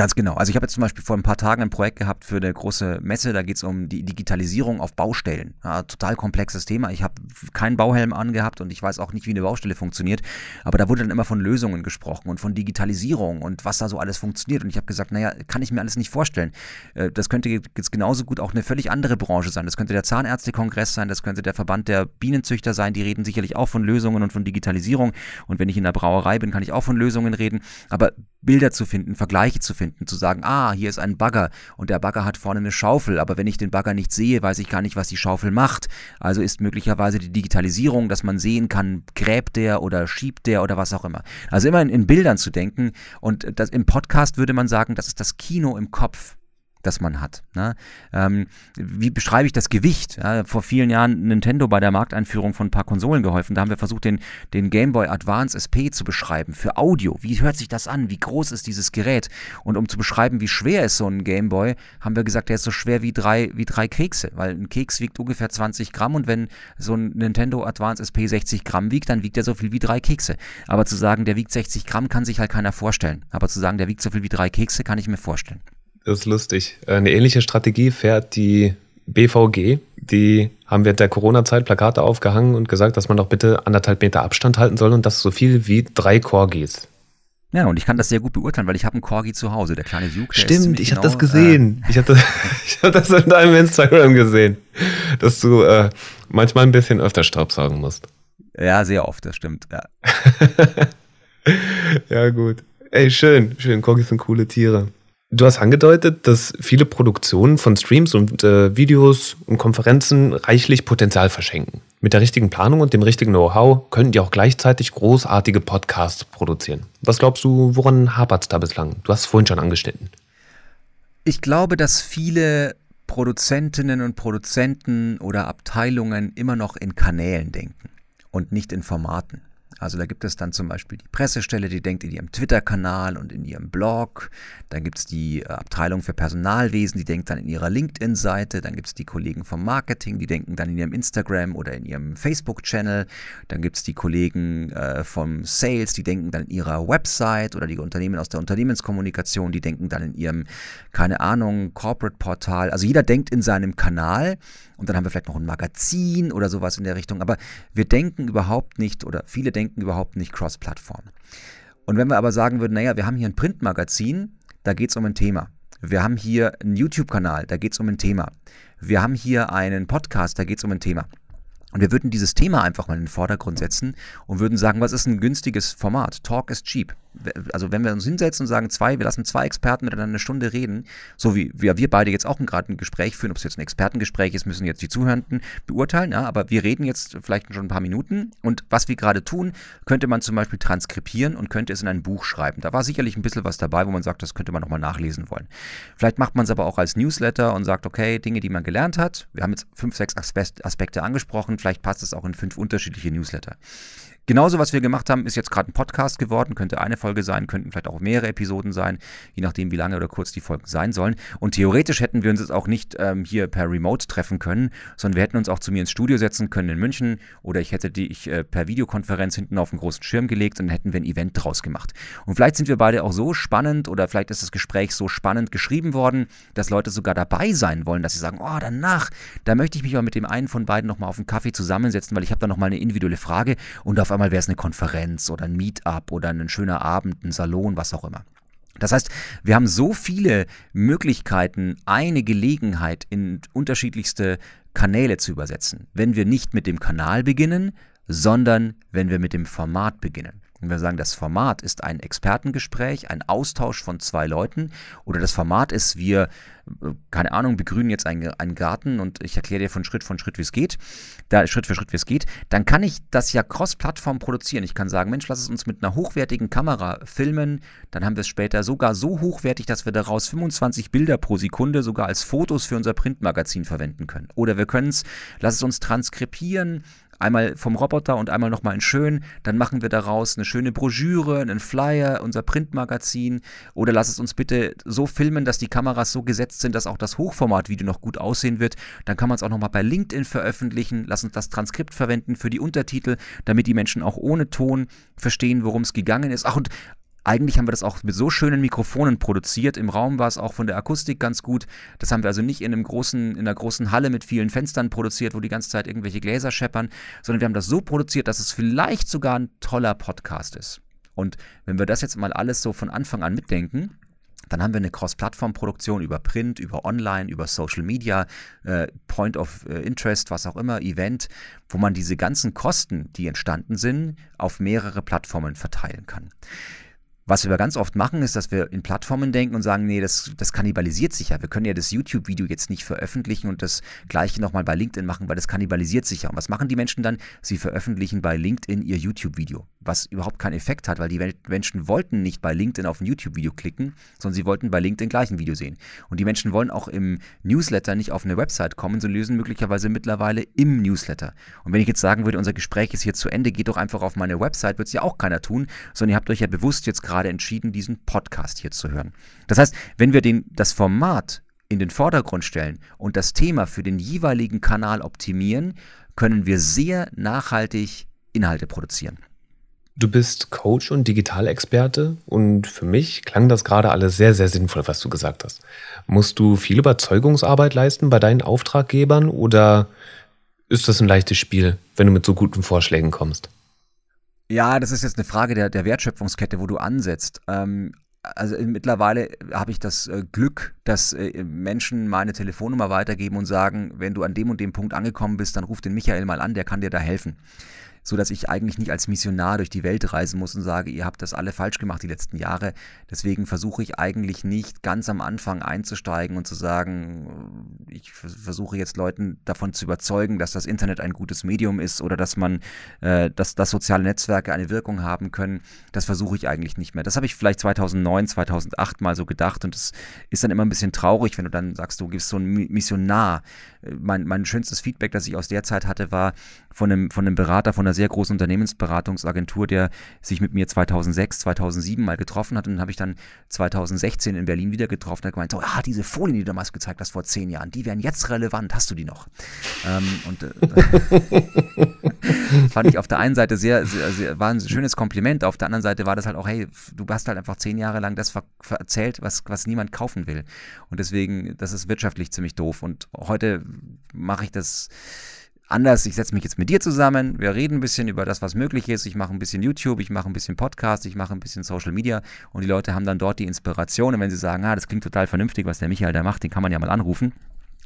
Ganz genau. Also ich habe jetzt zum Beispiel vor ein paar Tagen ein Projekt gehabt für eine große Messe, da geht es um die Digitalisierung auf Baustellen. Ja, total komplexes Thema. Ich habe keinen Bauhelm angehabt und ich weiß auch nicht, wie eine Baustelle funktioniert. Aber da wurde dann immer von Lösungen gesprochen und von Digitalisierung und was da so alles funktioniert. Und ich habe gesagt, naja, kann ich mir alles nicht vorstellen. Äh, das könnte jetzt genauso gut auch eine völlig andere Branche sein. Das könnte der Zahnärztekongress sein, das könnte der Verband der Bienenzüchter sein. Die reden sicherlich auch von Lösungen und von Digitalisierung. Und wenn ich in der Brauerei bin, kann ich auch von Lösungen reden. Aber Bilder zu finden, Vergleiche zu finden, zu sagen, ah, hier ist ein Bagger und der Bagger hat vorne eine Schaufel, aber wenn ich den Bagger nicht sehe, weiß ich gar nicht, was die Schaufel macht. Also ist möglicherweise die Digitalisierung, dass man sehen kann, gräbt der oder schiebt der oder was auch immer. Also immer in, in Bildern zu denken und das, im Podcast würde man sagen, das ist das Kino im Kopf das man hat. Ne? Ähm, wie beschreibe ich das Gewicht? Ja, vor vielen Jahren Nintendo bei der Markteinführung von ein paar Konsolen geholfen. Da haben wir versucht, den, den Game Boy Advance SP zu beschreiben für Audio. Wie hört sich das an? Wie groß ist dieses Gerät? Und um zu beschreiben, wie schwer ist so ein Game Boy, haben wir gesagt, der ist so schwer wie drei, wie drei Kekse, weil ein Keks wiegt ungefähr 20 Gramm und wenn so ein Nintendo Advance SP 60 Gramm wiegt, dann wiegt er so viel wie drei Kekse. Aber zu sagen, der wiegt 60 Gramm, kann sich halt keiner vorstellen. Aber zu sagen, der wiegt so viel wie drei Kekse, kann ich mir vorstellen. Das ist lustig. Eine ähnliche Strategie fährt die BVG. Die haben während der Corona-Zeit Plakate aufgehangen und gesagt, dass man doch bitte anderthalb Meter Abstand halten soll und das so viel wie drei Corgis. Ja, und ich kann das sehr gut beurteilen, weil ich habe einen Corgi zu Hause, der kleine Duke. Stimmt, ich genau, habe das gesehen. Äh, ich habe das, ich hab das in deinem Instagram gesehen, dass du äh, manchmal ein bisschen öfter Staubsaugen musst. Ja, sehr oft, das stimmt. Ja, ja gut. Ey, schön, schön. Corgis sind coole Tiere. Du hast angedeutet, dass viele Produktionen von Streams und äh, Videos und Konferenzen reichlich Potenzial verschenken. Mit der richtigen Planung und dem richtigen Know-how können die auch gleichzeitig großartige Podcasts produzieren. Was glaubst du, woran hapert es da bislang? Du hast es vorhin schon angeschnitten. Ich glaube, dass viele Produzentinnen und Produzenten oder Abteilungen immer noch in Kanälen denken und nicht in Formaten. Also da gibt es dann zum Beispiel die Pressestelle, die denkt in ihrem Twitter-Kanal und in ihrem Blog. Dann gibt es die äh, Abteilung für Personalwesen, die denkt dann in ihrer LinkedIn-Seite. Dann gibt es die Kollegen vom Marketing, die denken dann in ihrem Instagram oder in ihrem Facebook-Channel. Dann gibt es die Kollegen äh, vom Sales, die denken dann in ihrer Website oder die Unternehmen aus der Unternehmenskommunikation, die denken dann in ihrem, keine Ahnung, Corporate-Portal. Also jeder denkt in seinem Kanal und dann haben wir vielleicht noch ein Magazin oder sowas in der Richtung. Aber wir denken überhaupt nicht oder viele denken überhaupt nicht Cross-Plattform. Und wenn wir aber sagen würden, naja, wir haben hier ein Printmagazin, da geht es um ein Thema. Wir haben hier einen YouTube-Kanal, da geht es um ein Thema. Wir haben hier einen Podcast, da geht es um ein Thema. Und wir würden dieses Thema einfach mal in den Vordergrund setzen und würden sagen, was ist ein günstiges Format? Talk is cheap also wenn wir uns hinsetzen und sagen, zwei, wir lassen zwei Experten miteinander eine Stunde reden, so wie wir, wir beide jetzt auch gerade ein Gespräch führen, ob es jetzt ein Expertengespräch ist, müssen jetzt die Zuhörenden beurteilen, ja, aber wir reden jetzt vielleicht schon ein paar Minuten und was wir gerade tun, könnte man zum Beispiel transkribieren und könnte es in ein Buch schreiben. Da war sicherlich ein bisschen was dabei, wo man sagt, das könnte man nochmal nachlesen wollen. Vielleicht macht man es aber auch als Newsletter und sagt, okay, Dinge, die man gelernt hat, wir haben jetzt fünf, sechs Aspekte angesprochen, vielleicht passt es auch in fünf unterschiedliche Newsletter. Genauso, was wir gemacht haben, ist jetzt gerade ein Podcast geworden, könnte eine Folge sein, könnten vielleicht auch mehrere Episoden sein, je nachdem, wie lange oder kurz die Folgen sein sollen. Und theoretisch hätten wir uns jetzt auch nicht ähm, hier per Remote treffen können, sondern wir hätten uns auch zu mir ins Studio setzen können in München oder ich hätte die ich äh, per Videokonferenz hinten auf einen großen Schirm gelegt und dann hätten wir ein Event draus gemacht. Und vielleicht sind wir beide auch so spannend oder vielleicht ist das Gespräch so spannend geschrieben worden, dass Leute sogar dabei sein wollen, dass sie sagen, oh, danach, da möchte ich mich mal mit dem einen von beiden nochmal auf einen Kaffee zusammensetzen, weil ich habe da nochmal eine individuelle Frage und auf einmal einmal wäre es eine Konferenz oder ein Meetup oder ein schöner Abend, ein Salon, was auch immer. Das heißt, wir haben so viele Möglichkeiten, eine Gelegenheit in unterschiedlichste Kanäle zu übersetzen, wenn wir nicht mit dem Kanal beginnen, sondern wenn wir mit dem Format beginnen. Wenn wir sagen, das Format ist ein Expertengespräch, ein Austausch von zwei Leuten. Oder das Format ist, wir, keine Ahnung, begrünen jetzt einen, einen Garten und ich erkläre dir von Schritt von Schritt, wie es geht, da Schritt für Schritt, wie es geht, dann kann ich das ja cross-Plattform produzieren. Ich kann sagen, Mensch, lass es uns mit einer hochwertigen Kamera filmen, dann haben wir es später sogar so hochwertig, dass wir daraus 25 Bilder pro Sekunde sogar als Fotos für unser Printmagazin verwenden können. Oder wir können es, lass es uns transkribieren, Einmal vom Roboter und einmal nochmal in schön. Dann machen wir daraus eine schöne Broschüre, einen Flyer, unser Printmagazin. Oder lass es uns bitte so filmen, dass die Kameras so gesetzt sind, dass auch das Hochformatvideo noch gut aussehen wird. Dann kann man es auch nochmal bei LinkedIn veröffentlichen. Lass uns das Transkript verwenden für die Untertitel, damit die Menschen auch ohne Ton verstehen, worum es gegangen ist. Ach, und eigentlich haben wir das auch mit so schönen Mikrofonen produziert. Im Raum war es auch von der Akustik ganz gut. Das haben wir also nicht in einem großen, in einer großen Halle mit vielen Fenstern produziert, wo die ganze Zeit irgendwelche Gläser scheppern, sondern wir haben das so produziert, dass es vielleicht sogar ein toller Podcast ist. Und wenn wir das jetzt mal alles so von Anfang an mitdenken, dann haben wir eine Cross-Plattform-Produktion über Print, über Online, über Social Media, äh, Point of äh, Interest, was auch immer, Event, wo man diese ganzen Kosten, die entstanden sind, auf mehrere Plattformen verteilen kann. Was wir ganz oft machen, ist, dass wir in Plattformen denken und sagen, nee, das, das kannibalisiert sich ja. Wir können ja das YouTube-Video jetzt nicht veröffentlichen und das gleiche nochmal bei LinkedIn machen, weil das kannibalisiert sich ja. Und was machen die Menschen dann? Sie veröffentlichen bei LinkedIn ihr YouTube-Video, was überhaupt keinen Effekt hat, weil die Menschen wollten nicht bei LinkedIn auf ein YouTube-Video klicken, sondern sie wollten bei LinkedIn gleich ein Video sehen. Und die Menschen wollen auch im Newsletter nicht auf eine Website kommen, sondern lösen möglicherweise mittlerweile im Newsletter. Und wenn ich jetzt sagen würde, unser Gespräch ist hier zu Ende, geht doch einfach auf meine Website, wird es ja auch keiner tun, sondern ihr habt euch ja bewusst jetzt gerade entschieden, diesen Podcast hier zu hören. Das heißt, wenn wir den, das Format in den Vordergrund stellen und das Thema für den jeweiligen Kanal optimieren, können wir sehr nachhaltig Inhalte produzieren. Du bist Coach und Digitalexperte und für mich klang das gerade alles sehr, sehr sinnvoll, was du gesagt hast. Musst du viel Überzeugungsarbeit leisten bei deinen Auftraggebern oder ist das ein leichtes Spiel, wenn du mit so guten Vorschlägen kommst? Ja, das ist jetzt eine Frage der, der Wertschöpfungskette, wo du ansetzt. Ähm, also mittlerweile habe ich das äh, Glück, dass äh, Menschen meine Telefonnummer weitergeben und sagen, wenn du an dem und dem Punkt angekommen bist, dann ruf den Michael mal an, der kann dir da helfen so dass ich eigentlich nicht als Missionar durch die Welt reisen muss und sage, ihr habt das alle falsch gemacht die letzten Jahre. Deswegen versuche ich eigentlich nicht ganz am Anfang einzusteigen und zu sagen, ich versuche jetzt Leuten davon zu überzeugen, dass das Internet ein gutes Medium ist oder dass man, äh, dass, dass soziale Netzwerke eine Wirkung haben können. Das versuche ich eigentlich nicht mehr. Das habe ich vielleicht 2009, 2008 mal so gedacht und es ist dann immer ein bisschen traurig, wenn du dann sagst, du gibst so einen Missionar. Mein, mein schönstes Feedback, das ich aus der Zeit hatte, war von einem, von einem Berater von einer sehr großen Unternehmensberatungsagentur, der sich mit mir 2006, 2007 mal getroffen hat. Und dann habe ich dann 2016 in Berlin wieder getroffen und hat gemeint, so, ah, diese Folien, die du damals gezeigt hast vor zehn Jahren, die wären jetzt relevant. Hast du die noch? Ähm, und äh, fand ich auf der einen Seite sehr, sehr, sehr, war ein schönes Kompliment. Auf der anderen Seite war das halt auch, hey, du hast halt einfach zehn Jahre lang das erzählt, was, was niemand kaufen will. Und deswegen, das ist wirtschaftlich ziemlich doof. Und heute mache ich das anders. Ich setze mich jetzt mit dir zusammen, wir reden ein bisschen über das, was möglich ist. Ich mache ein bisschen YouTube, ich mache ein bisschen Podcast, ich mache ein bisschen Social Media und die Leute haben dann dort die Inspiration. Und wenn sie sagen, ah, das klingt total vernünftig, was der Michael da macht, den kann man ja mal anrufen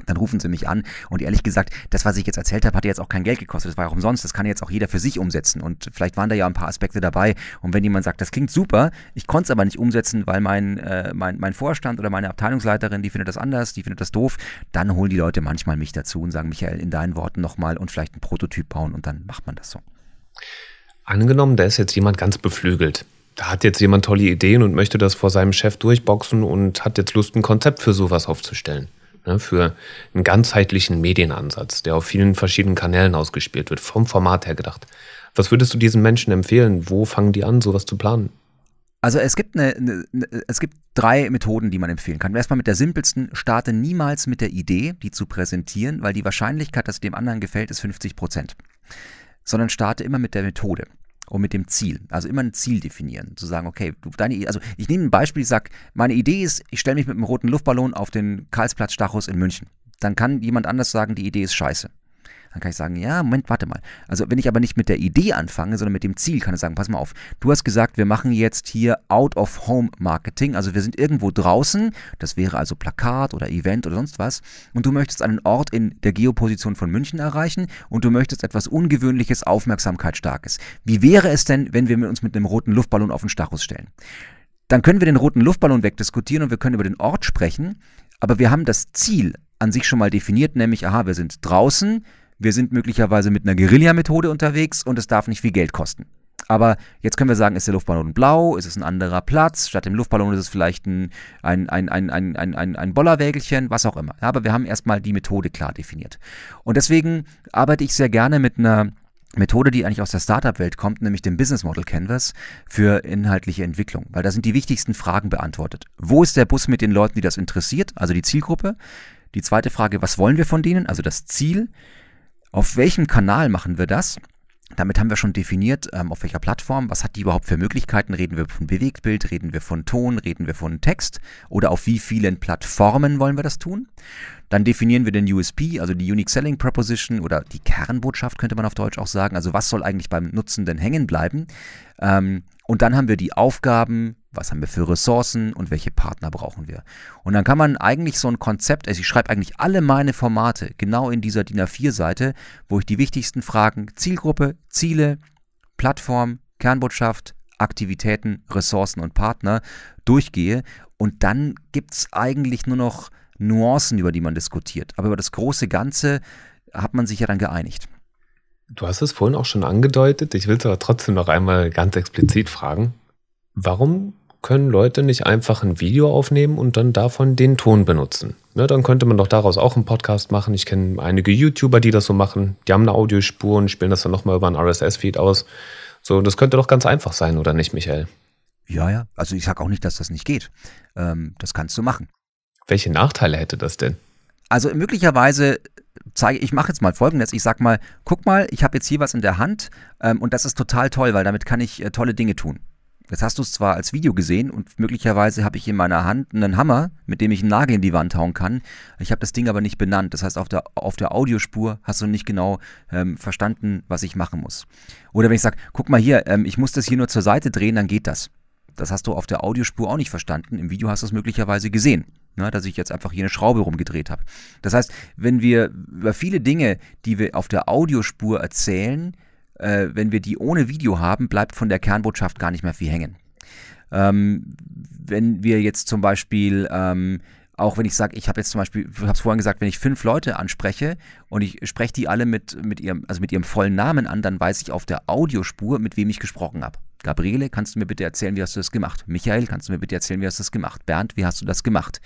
dann rufen sie mich an und ehrlich gesagt, das, was ich jetzt erzählt habe, hat jetzt auch kein Geld gekostet, das war ja auch umsonst, das kann jetzt auch jeder für sich umsetzen und vielleicht waren da ja ein paar Aspekte dabei und wenn jemand sagt, das klingt super, ich konnte es aber nicht umsetzen, weil mein, äh, mein, mein Vorstand oder meine Abteilungsleiterin, die findet das anders, die findet das doof, dann holen die Leute manchmal mich dazu und sagen, Michael, in deinen Worten nochmal und vielleicht einen Prototyp bauen und dann macht man das so. Angenommen, da ist jetzt jemand ganz beflügelt. Da hat jetzt jemand tolle Ideen und möchte das vor seinem Chef durchboxen und hat jetzt Lust, ein Konzept für sowas aufzustellen ne, für einen ganzheitlichen Medienansatz, der auf vielen verschiedenen Kanälen ausgespielt wird, vom Format her gedacht. Was würdest du diesen Menschen empfehlen? Wo fangen die an, sowas zu planen? Also es gibt, eine, eine, es gibt drei Methoden, die man empfehlen kann. Erstmal mit der simpelsten, starte niemals mit der Idee, die zu präsentieren, weil die Wahrscheinlichkeit, dass dem anderen gefällt, ist 50 Prozent. Sondern starte immer mit der Methode und mit dem Ziel. Also immer ein Ziel definieren. Zu sagen, okay, du, deine, also ich nehme ein Beispiel, ich sage, meine Idee ist, ich stelle mich mit einem roten Luftballon auf den Karlsplatz Stachus in München. Dann kann jemand anders sagen, die Idee ist scheiße. Dann kann ich sagen, ja, Moment, warte mal. Also wenn ich aber nicht mit der Idee anfange, sondern mit dem Ziel, kann ich sagen, pass mal auf, du hast gesagt, wir machen jetzt hier Out-of-Home-Marketing, also wir sind irgendwo draußen, das wäre also Plakat oder Event oder sonst was, und du möchtest einen Ort in der Geoposition von München erreichen. Und du möchtest etwas Ungewöhnliches, Aufmerksamkeitsstarkes. Wie wäre es denn, wenn wir uns mit einem roten Luftballon auf den Stachus stellen? Dann können wir den roten Luftballon wegdiskutieren und wir können über den Ort sprechen, aber wir haben das Ziel an sich schon mal definiert, nämlich, aha, wir sind draußen, wir sind möglicherweise mit einer Guerilla-Methode unterwegs und es darf nicht viel Geld kosten. Aber jetzt können wir sagen, ist der Luftballon blau, ist es ein anderer Platz, statt dem Luftballon ist es vielleicht ein, ein, ein, ein, ein, ein, ein, Bollerwägelchen, was auch immer. aber wir haben erstmal die Methode klar definiert. Und deswegen arbeite ich sehr gerne mit einer Methode, die eigentlich aus der Startup-Welt kommt, nämlich dem Business Model Canvas für inhaltliche Entwicklung, weil da sind die wichtigsten Fragen beantwortet. Wo ist der Bus mit den Leuten, die das interessiert, also die Zielgruppe? Die zweite Frage, was wollen wir von denen, also das Ziel? Auf welchem Kanal machen wir das? Damit haben wir schon definiert, ähm, auf welcher Plattform, was hat die überhaupt für Möglichkeiten. Reden wir von Bewegtbild, reden wir von Ton, reden wir von Text oder auf wie vielen Plattformen wollen wir das tun. Dann definieren wir den USP, also die Unique Selling Proposition oder die Kernbotschaft könnte man auf Deutsch auch sagen. Also was soll eigentlich beim Nutzenden hängen bleiben? Ähm, und dann haben wir die Aufgaben, was haben wir für Ressourcen und welche Partner brauchen wir. Und dann kann man eigentlich so ein Konzept, also ich schreibe eigentlich alle meine Formate genau in dieser DIN A4-Seite, wo ich die wichtigsten Fragen Zielgruppe, Ziele, Plattform, Kernbotschaft, Aktivitäten, Ressourcen und Partner durchgehe. Und dann gibt es eigentlich nur noch Nuancen, über die man diskutiert. Aber über das große Ganze hat man sich ja dann geeinigt. Du hast es vorhin auch schon angedeutet, ich will es aber trotzdem noch einmal ganz explizit fragen. Warum können Leute nicht einfach ein Video aufnehmen und dann davon den Ton benutzen? Ne, dann könnte man doch daraus auch einen Podcast machen. Ich kenne einige YouTuber, die das so machen. Die haben eine Audiospur und spielen das dann nochmal über einen RSS-Feed aus. So, das könnte doch ganz einfach sein, oder nicht, Michael? Ja, ja. Also ich sage auch nicht, dass das nicht geht. Ähm, das kannst du machen. Welche Nachteile hätte das denn? Also möglicherweise zeige ich mache jetzt mal folgendes, ich sag mal, guck mal, ich habe jetzt hier was in der Hand ähm, und das ist total toll, weil damit kann ich äh, tolle Dinge tun. Jetzt hast du es zwar als Video gesehen und möglicherweise habe ich in meiner Hand einen Hammer, mit dem ich einen Nagel in die Wand hauen kann. Ich habe das Ding aber nicht benannt. Das heißt, auf der, auf der Audiospur hast du nicht genau ähm, verstanden, was ich machen muss. Oder wenn ich sage, guck mal hier, ähm, ich muss das hier nur zur Seite drehen, dann geht das. Das hast du auf der Audiospur auch nicht verstanden. Im Video hast du es möglicherweise gesehen ne, dass ich jetzt einfach hier eine Schraube rumgedreht habe. Das heißt, wenn wir über viele Dinge, die wir auf der Audiospur erzählen, äh, wenn wir die ohne Video haben, bleibt von der Kernbotschaft gar nicht mehr viel hängen. Ähm, wenn wir jetzt zum Beispiel ähm, auch wenn ich sage, ich habe jetzt zum Beispiel, ich habe es vorhin gesagt, wenn ich fünf Leute anspreche und ich spreche die alle mit, mit, ihrem, also mit ihrem vollen Namen an, dann weiß ich auf der Audiospur, mit wem ich gesprochen habe. Gabriele, kannst du mir bitte erzählen, wie hast du das gemacht? Michael, kannst du mir bitte erzählen, wie hast du das gemacht? Bernd, wie hast du das gemacht?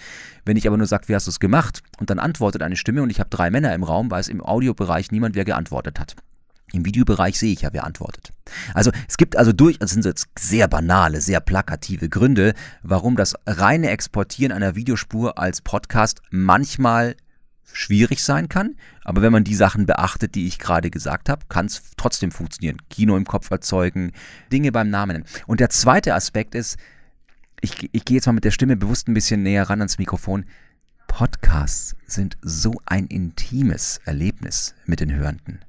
Wenn ich aber nur sage, wie hast du es gemacht? Und dann antwortet eine Stimme und ich habe drei Männer im Raum, weiß im Audiobereich niemand, wer geantwortet hat. Im Videobereich sehe ich ja, wer antwortet. Also es gibt also durch, das sind jetzt sehr banale, sehr plakative Gründe, warum das reine Exportieren einer Videospur als Podcast manchmal schwierig sein kann. Aber wenn man die Sachen beachtet, die ich gerade gesagt habe, kann es trotzdem funktionieren. Kino im Kopf erzeugen, Dinge beim Namen nennen. Und der zweite Aspekt ist, ich, ich gehe jetzt mal mit der Stimme bewusst ein bisschen näher ran ans Mikrofon. Podcasts sind so ein intimes Erlebnis mit den Hörenden.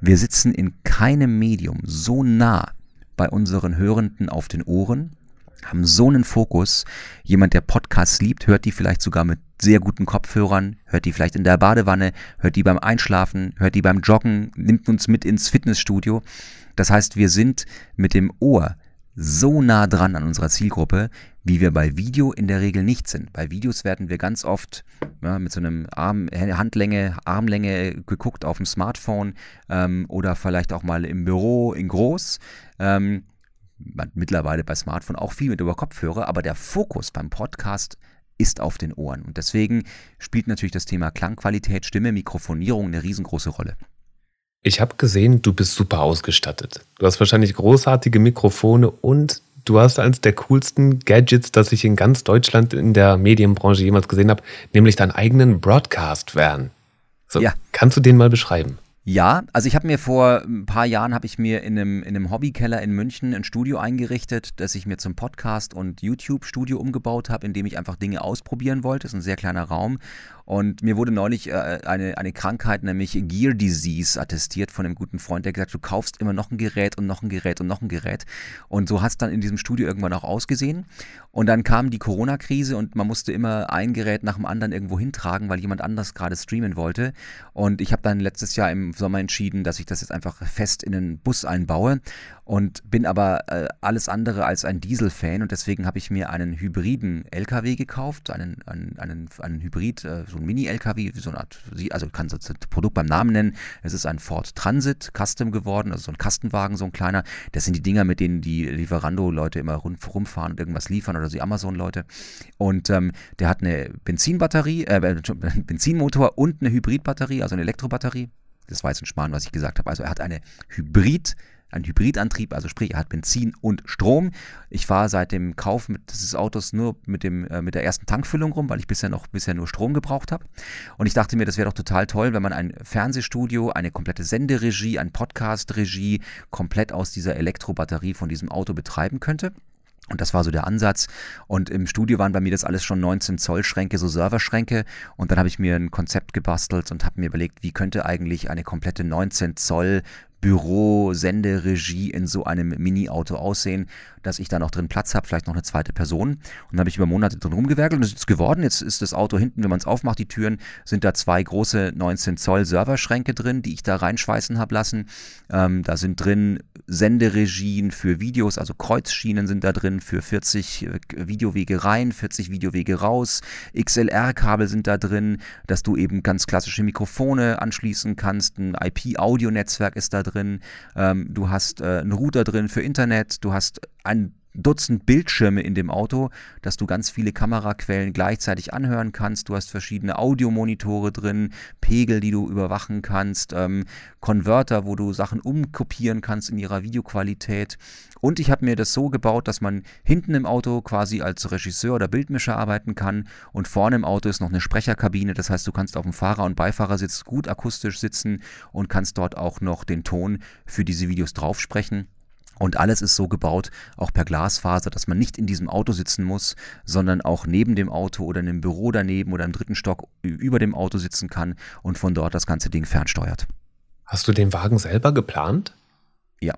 Wir sitzen in keinem Medium so nah bei unseren Hörenden auf den Ohren, haben so einen Fokus. Jemand, der Podcasts liebt, hört die vielleicht sogar mit sehr guten Kopfhörern, hört die vielleicht in der Badewanne, hört die beim Einschlafen, hört die beim Joggen, nimmt uns mit ins Fitnessstudio. Das heißt, wir sind mit dem Ohr so nah dran an unserer Zielgruppe, wie wir bei Video in der Regel nicht sind. Bei Videos werden wir ganz oft ja, mit so einem Arm, Handlänge, Armlänge geguckt auf dem Smartphone ähm, oder vielleicht auch mal im Büro in groß. Ähm, mittlerweile bei Smartphone auch viel mit über Kopfhörer, aber der Fokus beim Podcast ist auf den Ohren. Und deswegen spielt natürlich das Thema Klangqualität, Stimme, Mikrofonierung eine riesengroße Rolle. Ich habe gesehen, du bist super ausgestattet. Du hast wahrscheinlich großartige Mikrofone und du hast eines der coolsten Gadgets, das ich in ganz Deutschland in der Medienbranche jemals gesehen habe, nämlich deinen eigenen Broadcast-Van. So, ja. Kannst du den mal beschreiben? Ja, also ich habe mir vor ein paar Jahren habe ich mir in einem, in einem Hobbykeller in München ein Studio eingerichtet, das ich mir zum Podcast und YouTube Studio umgebaut habe, in dem ich einfach Dinge ausprobieren wollte. Das ist ein sehr kleiner Raum und mir wurde neulich äh, eine, eine Krankheit, nämlich Gear Disease, attestiert von einem guten Freund, der gesagt, du kaufst immer noch ein Gerät und noch ein Gerät und noch ein Gerät. Und so hat es dann in diesem Studio irgendwann auch ausgesehen. Und dann kam die Corona-Krise und man musste immer ein Gerät nach dem anderen irgendwo hintragen, weil jemand anders gerade streamen wollte. Und ich habe dann letztes Jahr im Sommer entschieden, dass ich das jetzt einfach fest in den Bus einbaue und bin aber äh, alles andere als ein Diesel-Fan und deswegen habe ich mir einen hybriden LKW gekauft, einen, einen, einen, einen Hybrid, äh, so ein Mini-LKW, so eine Art, also kann das Produkt beim Namen nennen. Es ist ein Ford Transit Custom geworden, also so ein Kastenwagen, so ein kleiner. Das sind die Dinger, mit denen die Lieferando-Leute immer rum, rumfahren und irgendwas liefern oder die Amazon-Leute. Und ähm, der hat eine Benzinbatterie, äh, Benzinmotor und eine Hybridbatterie, also eine Elektrobatterie. Das war jetzt ein Spahn, was ich gesagt habe. Also er hat eine Hybrid- ein Hybridantrieb, also sprich, er hat Benzin und Strom. Ich fahre seit dem Kauf dieses Autos nur mit, dem, äh, mit der ersten Tankfüllung rum, weil ich bisher noch bisher nur Strom gebraucht habe. Und ich dachte mir, das wäre doch total toll, wenn man ein Fernsehstudio, eine komplette Senderegie, ein Podcast-Regie komplett aus dieser Elektrobatterie von diesem Auto betreiben könnte. Und das war so der Ansatz. Und im Studio waren bei mir das alles schon 19 Zoll Schränke, so Serverschränke. Und dann habe ich mir ein Konzept gebastelt und habe mir überlegt, wie könnte eigentlich eine komplette 19 Zoll Büro, Senderegie in so einem Mini-Auto aussehen, dass ich da noch drin Platz habe, vielleicht noch eine zweite Person. Und dann habe ich über Monate drin rumgewerkelt und es ist geworden. Jetzt ist das Auto hinten, wenn man es aufmacht, die Türen, sind da zwei große 19 Zoll Serverschränke drin, die ich da reinschweißen habe lassen. Ähm, da sind drin Senderegien für Videos, also Kreuzschienen sind da drin für 40 äh, Videowege rein, 40 Videowege raus. XLR-Kabel sind da drin, dass du eben ganz klassische Mikrofone anschließen kannst. Ein IP-Audio-Netzwerk ist da drin. Ähm, du hast äh, einen Router drin für Internet. Du hast ein Dutzend Bildschirme in dem Auto, dass du ganz viele Kameraquellen gleichzeitig anhören kannst. Du hast verschiedene Audiomonitore drin, Pegel, die du überwachen kannst, ähm, Konverter, wo du Sachen umkopieren kannst in ihrer Videoqualität. Und ich habe mir das so gebaut, dass man hinten im Auto quasi als Regisseur oder Bildmischer arbeiten kann und vorne im Auto ist noch eine Sprecherkabine. Das heißt, du kannst auf dem Fahrer- und Beifahrersitz gut akustisch sitzen und kannst dort auch noch den Ton für diese Videos draufsprechen. Und alles ist so gebaut, auch per Glasfaser, dass man nicht in diesem Auto sitzen muss, sondern auch neben dem Auto oder in einem Büro daneben oder im dritten Stock über dem Auto sitzen kann und von dort das ganze Ding fernsteuert. Hast du den Wagen selber geplant? Ja.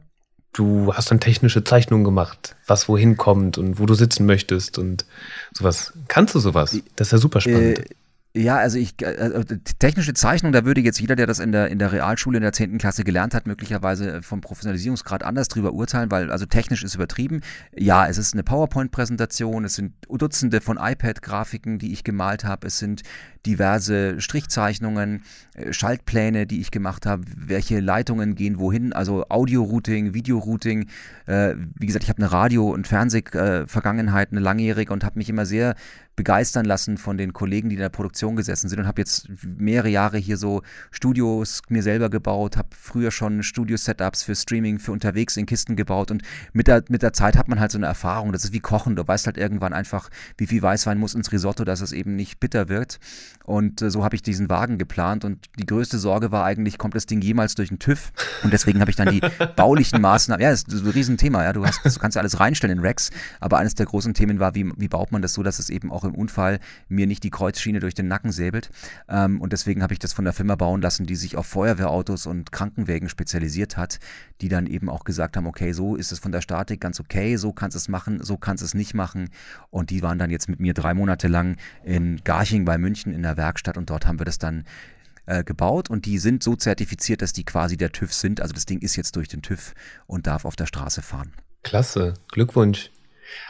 Du hast dann technische Zeichnungen gemacht, was wohin kommt und wo du sitzen möchtest und sowas. Kannst du sowas? Das ist ja super spannend. Äh, ja, also ich, äh, äh, technische Zeichnung, da würde jetzt jeder, der das in der, in der Realschule in der 10. Klasse gelernt hat, möglicherweise vom Professionalisierungsgrad anders drüber urteilen, weil also technisch ist übertrieben. Ja, es ist eine PowerPoint-Präsentation, es sind Dutzende von iPad-Grafiken, die ich gemalt habe, es sind diverse Strichzeichnungen, äh, Schaltpläne, die ich gemacht habe, welche Leitungen gehen wohin, also Audio-Routing, Video-Routing. Äh, wie gesagt, ich habe eine Radio- und Fernseh-Vergangenheit, eine langjährige und habe mich immer sehr begeistern lassen von den Kollegen, die in der Produktion gesessen sind und habe jetzt mehrere Jahre hier so Studios mir selber gebaut, habe früher schon Studio-Setups für Streaming, für unterwegs in Kisten gebaut und mit der, mit der Zeit hat man halt so eine Erfahrung, das ist wie Kochen, du weißt halt irgendwann einfach, wie viel Weißwein muss ins Risotto, dass es eben nicht bitter wird und äh, so habe ich diesen Wagen geplant und die größte Sorge war eigentlich, kommt das Ding jemals durch den TÜV? Und deswegen habe ich dann die baulichen Maßnahmen, ja, das ist ein Riesenthema, ja, du, hast, du kannst ja alles reinstellen in Rex, aber eines der großen Themen war, wie, wie baut man das so, dass es eben auch im Unfall mir nicht die Kreuzschiene durch den Nacken säbelt. Ähm, und deswegen habe ich das von der Firma bauen lassen, die sich auf Feuerwehrautos und Krankenwägen spezialisiert hat, die dann eben auch gesagt haben, okay, so ist es von der Statik ganz okay, so kannst es machen, so kannst es nicht machen. Und die waren dann jetzt mit mir drei Monate lang in Garching bei München in der Werkstatt und dort haben wir das dann äh, gebaut und die sind so zertifiziert, dass die quasi der TÜV sind. Also das Ding ist jetzt durch den TÜV und darf auf der Straße fahren. Klasse, Glückwunsch.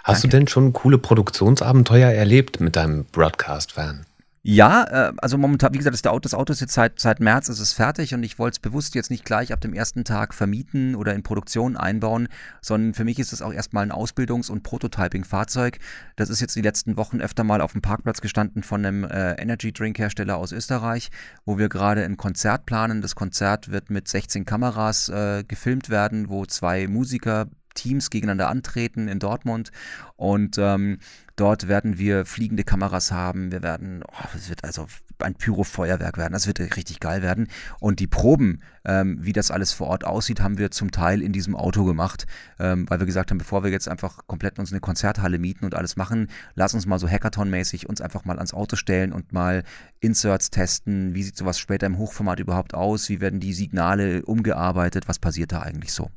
Hast Danke. du denn schon coole Produktionsabenteuer erlebt mit deinem Broadcast-Van? Ja, äh, also momentan, wie gesagt, das Auto, das Auto ist jetzt seit, seit März ist es fertig und ich wollte es bewusst jetzt nicht gleich ab dem ersten Tag vermieten oder in Produktion einbauen, sondern für mich ist es auch erstmal ein Ausbildungs- und Prototyping-Fahrzeug. Das ist jetzt die letzten Wochen öfter mal auf dem Parkplatz gestanden von einem äh, Energy-Drink-Hersteller aus Österreich, wo wir gerade ein Konzert planen. Das Konzert wird mit 16 Kameras äh, gefilmt werden, wo zwei Musiker Teams gegeneinander antreten in Dortmund und ähm, dort werden wir fliegende Kameras haben. Wir werden, oh, es wird also ein Pyrofeuerwerk werden. Das wird richtig geil werden. Und die Proben, ähm, wie das alles vor Ort aussieht, haben wir zum Teil in diesem Auto gemacht, ähm, weil wir gesagt haben, bevor wir jetzt einfach komplett uns eine Konzerthalle mieten und alles machen, lass uns mal so Hackathon-mäßig uns einfach mal ans Auto stellen und mal Inserts testen. Wie sieht sowas später im Hochformat überhaupt aus? Wie werden die Signale umgearbeitet? Was passiert da eigentlich so?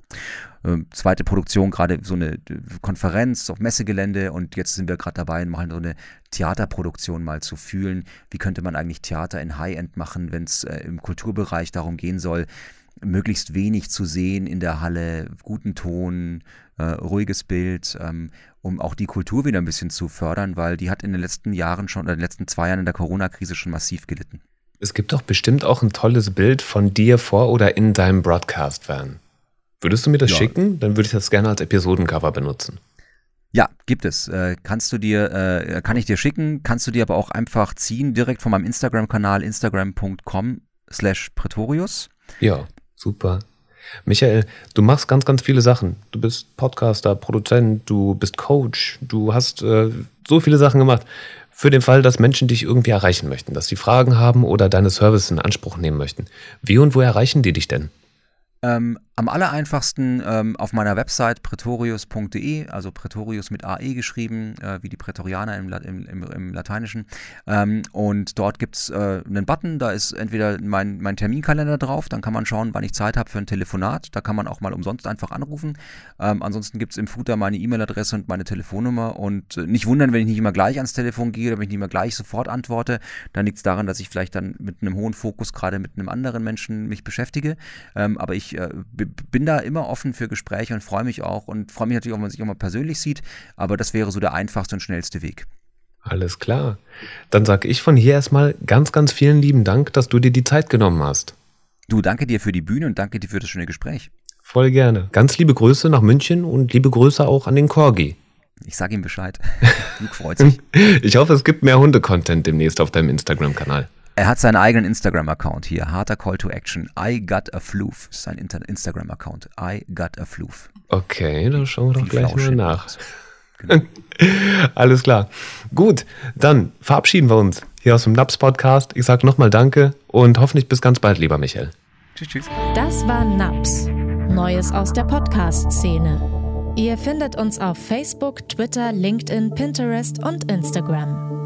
Ähm, zweite Produktion, gerade so eine Konferenz auf Messegelände und jetzt sind wir gerade dabei, machen so eine Theaterproduktion mal zu fühlen. Wie könnte man eigentlich Theater in High-End machen, wenn es äh, im Kulturbereich darum gehen soll, möglichst wenig zu sehen in der Halle, guten Ton, äh, ruhiges Bild, ähm, um auch die Kultur wieder ein bisschen zu fördern, weil die hat in den letzten Jahren schon, oder in den letzten zwei Jahren in der Corona-Krise schon massiv gelitten. Es gibt doch bestimmt auch ein tolles Bild von dir vor oder in deinem Broadcast-Van. Würdest du mir das ja. schicken? Dann würde ich das gerne als Episodencover benutzen. Ja, gibt es. Äh, kannst du dir, äh, kann ich dir schicken, kannst du dir aber auch einfach ziehen, direkt von meinem Instagram-Kanal, instagram.com slash pretorius. Ja, super. Michael, du machst ganz, ganz viele Sachen. Du bist Podcaster, Produzent, du bist Coach, du hast äh, so viele Sachen gemacht. Für den Fall, dass Menschen dich irgendwie erreichen möchten, dass sie Fragen haben oder deine Services in Anspruch nehmen möchten. Wie und wo erreichen die dich denn? Ähm, am aller einfachsten ähm, auf meiner Website pretorius.de, also Pretorius mit AE geschrieben, äh, wie die Prätorianer im, im, im, im Lateinischen. Ähm, und dort gibt es äh, einen Button, da ist entweder mein, mein Terminkalender drauf, dann kann man schauen, wann ich Zeit habe für ein Telefonat. Da kann man auch mal umsonst einfach anrufen. Ähm, ansonsten gibt es im Footer meine E-Mail-Adresse und meine Telefonnummer. Und äh, nicht wundern, wenn ich nicht immer gleich ans Telefon gehe oder wenn ich nicht immer gleich sofort antworte. Dann liegt es daran, dass ich vielleicht dann mit einem hohen Fokus gerade mit einem anderen Menschen mich beschäftige. Ähm, aber ich äh, bin da immer offen für Gespräche und freue mich auch und freue mich natürlich auch, wenn man sich auch mal persönlich sieht. Aber das wäre so der einfachste und schnellste Weg. Alles klar. Dann sage ich von hier erstmal ganz, ganz vielen lieben Dank, dass du dir die Zeit genommen hast. Du, danke dir für die Bühne und danke dir für das schöne Gespräch. Voll gerne. Ganz liebe Grüße nach München und liebe Grüße auch an den Corgi. Ich sage ihm Bescheid. Luke freut sich. ich hoffe, es gibt mehr Hunde-Content demnächst auf deinem Instagram-Kanal. Er hat seinen eigenen Instagram-Account hier. Harter Call to Action. I got a floof. Ist sein Instagram-Account. I got a floof. Okay, dann schauen wir doch gleich mal nach. Genau. Alles klar. Gut, dann verabschieden wir uns hier aus dem NAPS Podcast. Ich sage nochmal Danke und hoffentlich bis ganz bald, lieber Michael. Tschüss, tschüss. Das war NAPS. Neues aus der Podcast-Szene. Ihr findet uns auf Facebook, Twitter, LinkedIn, Pinterest und Instagram.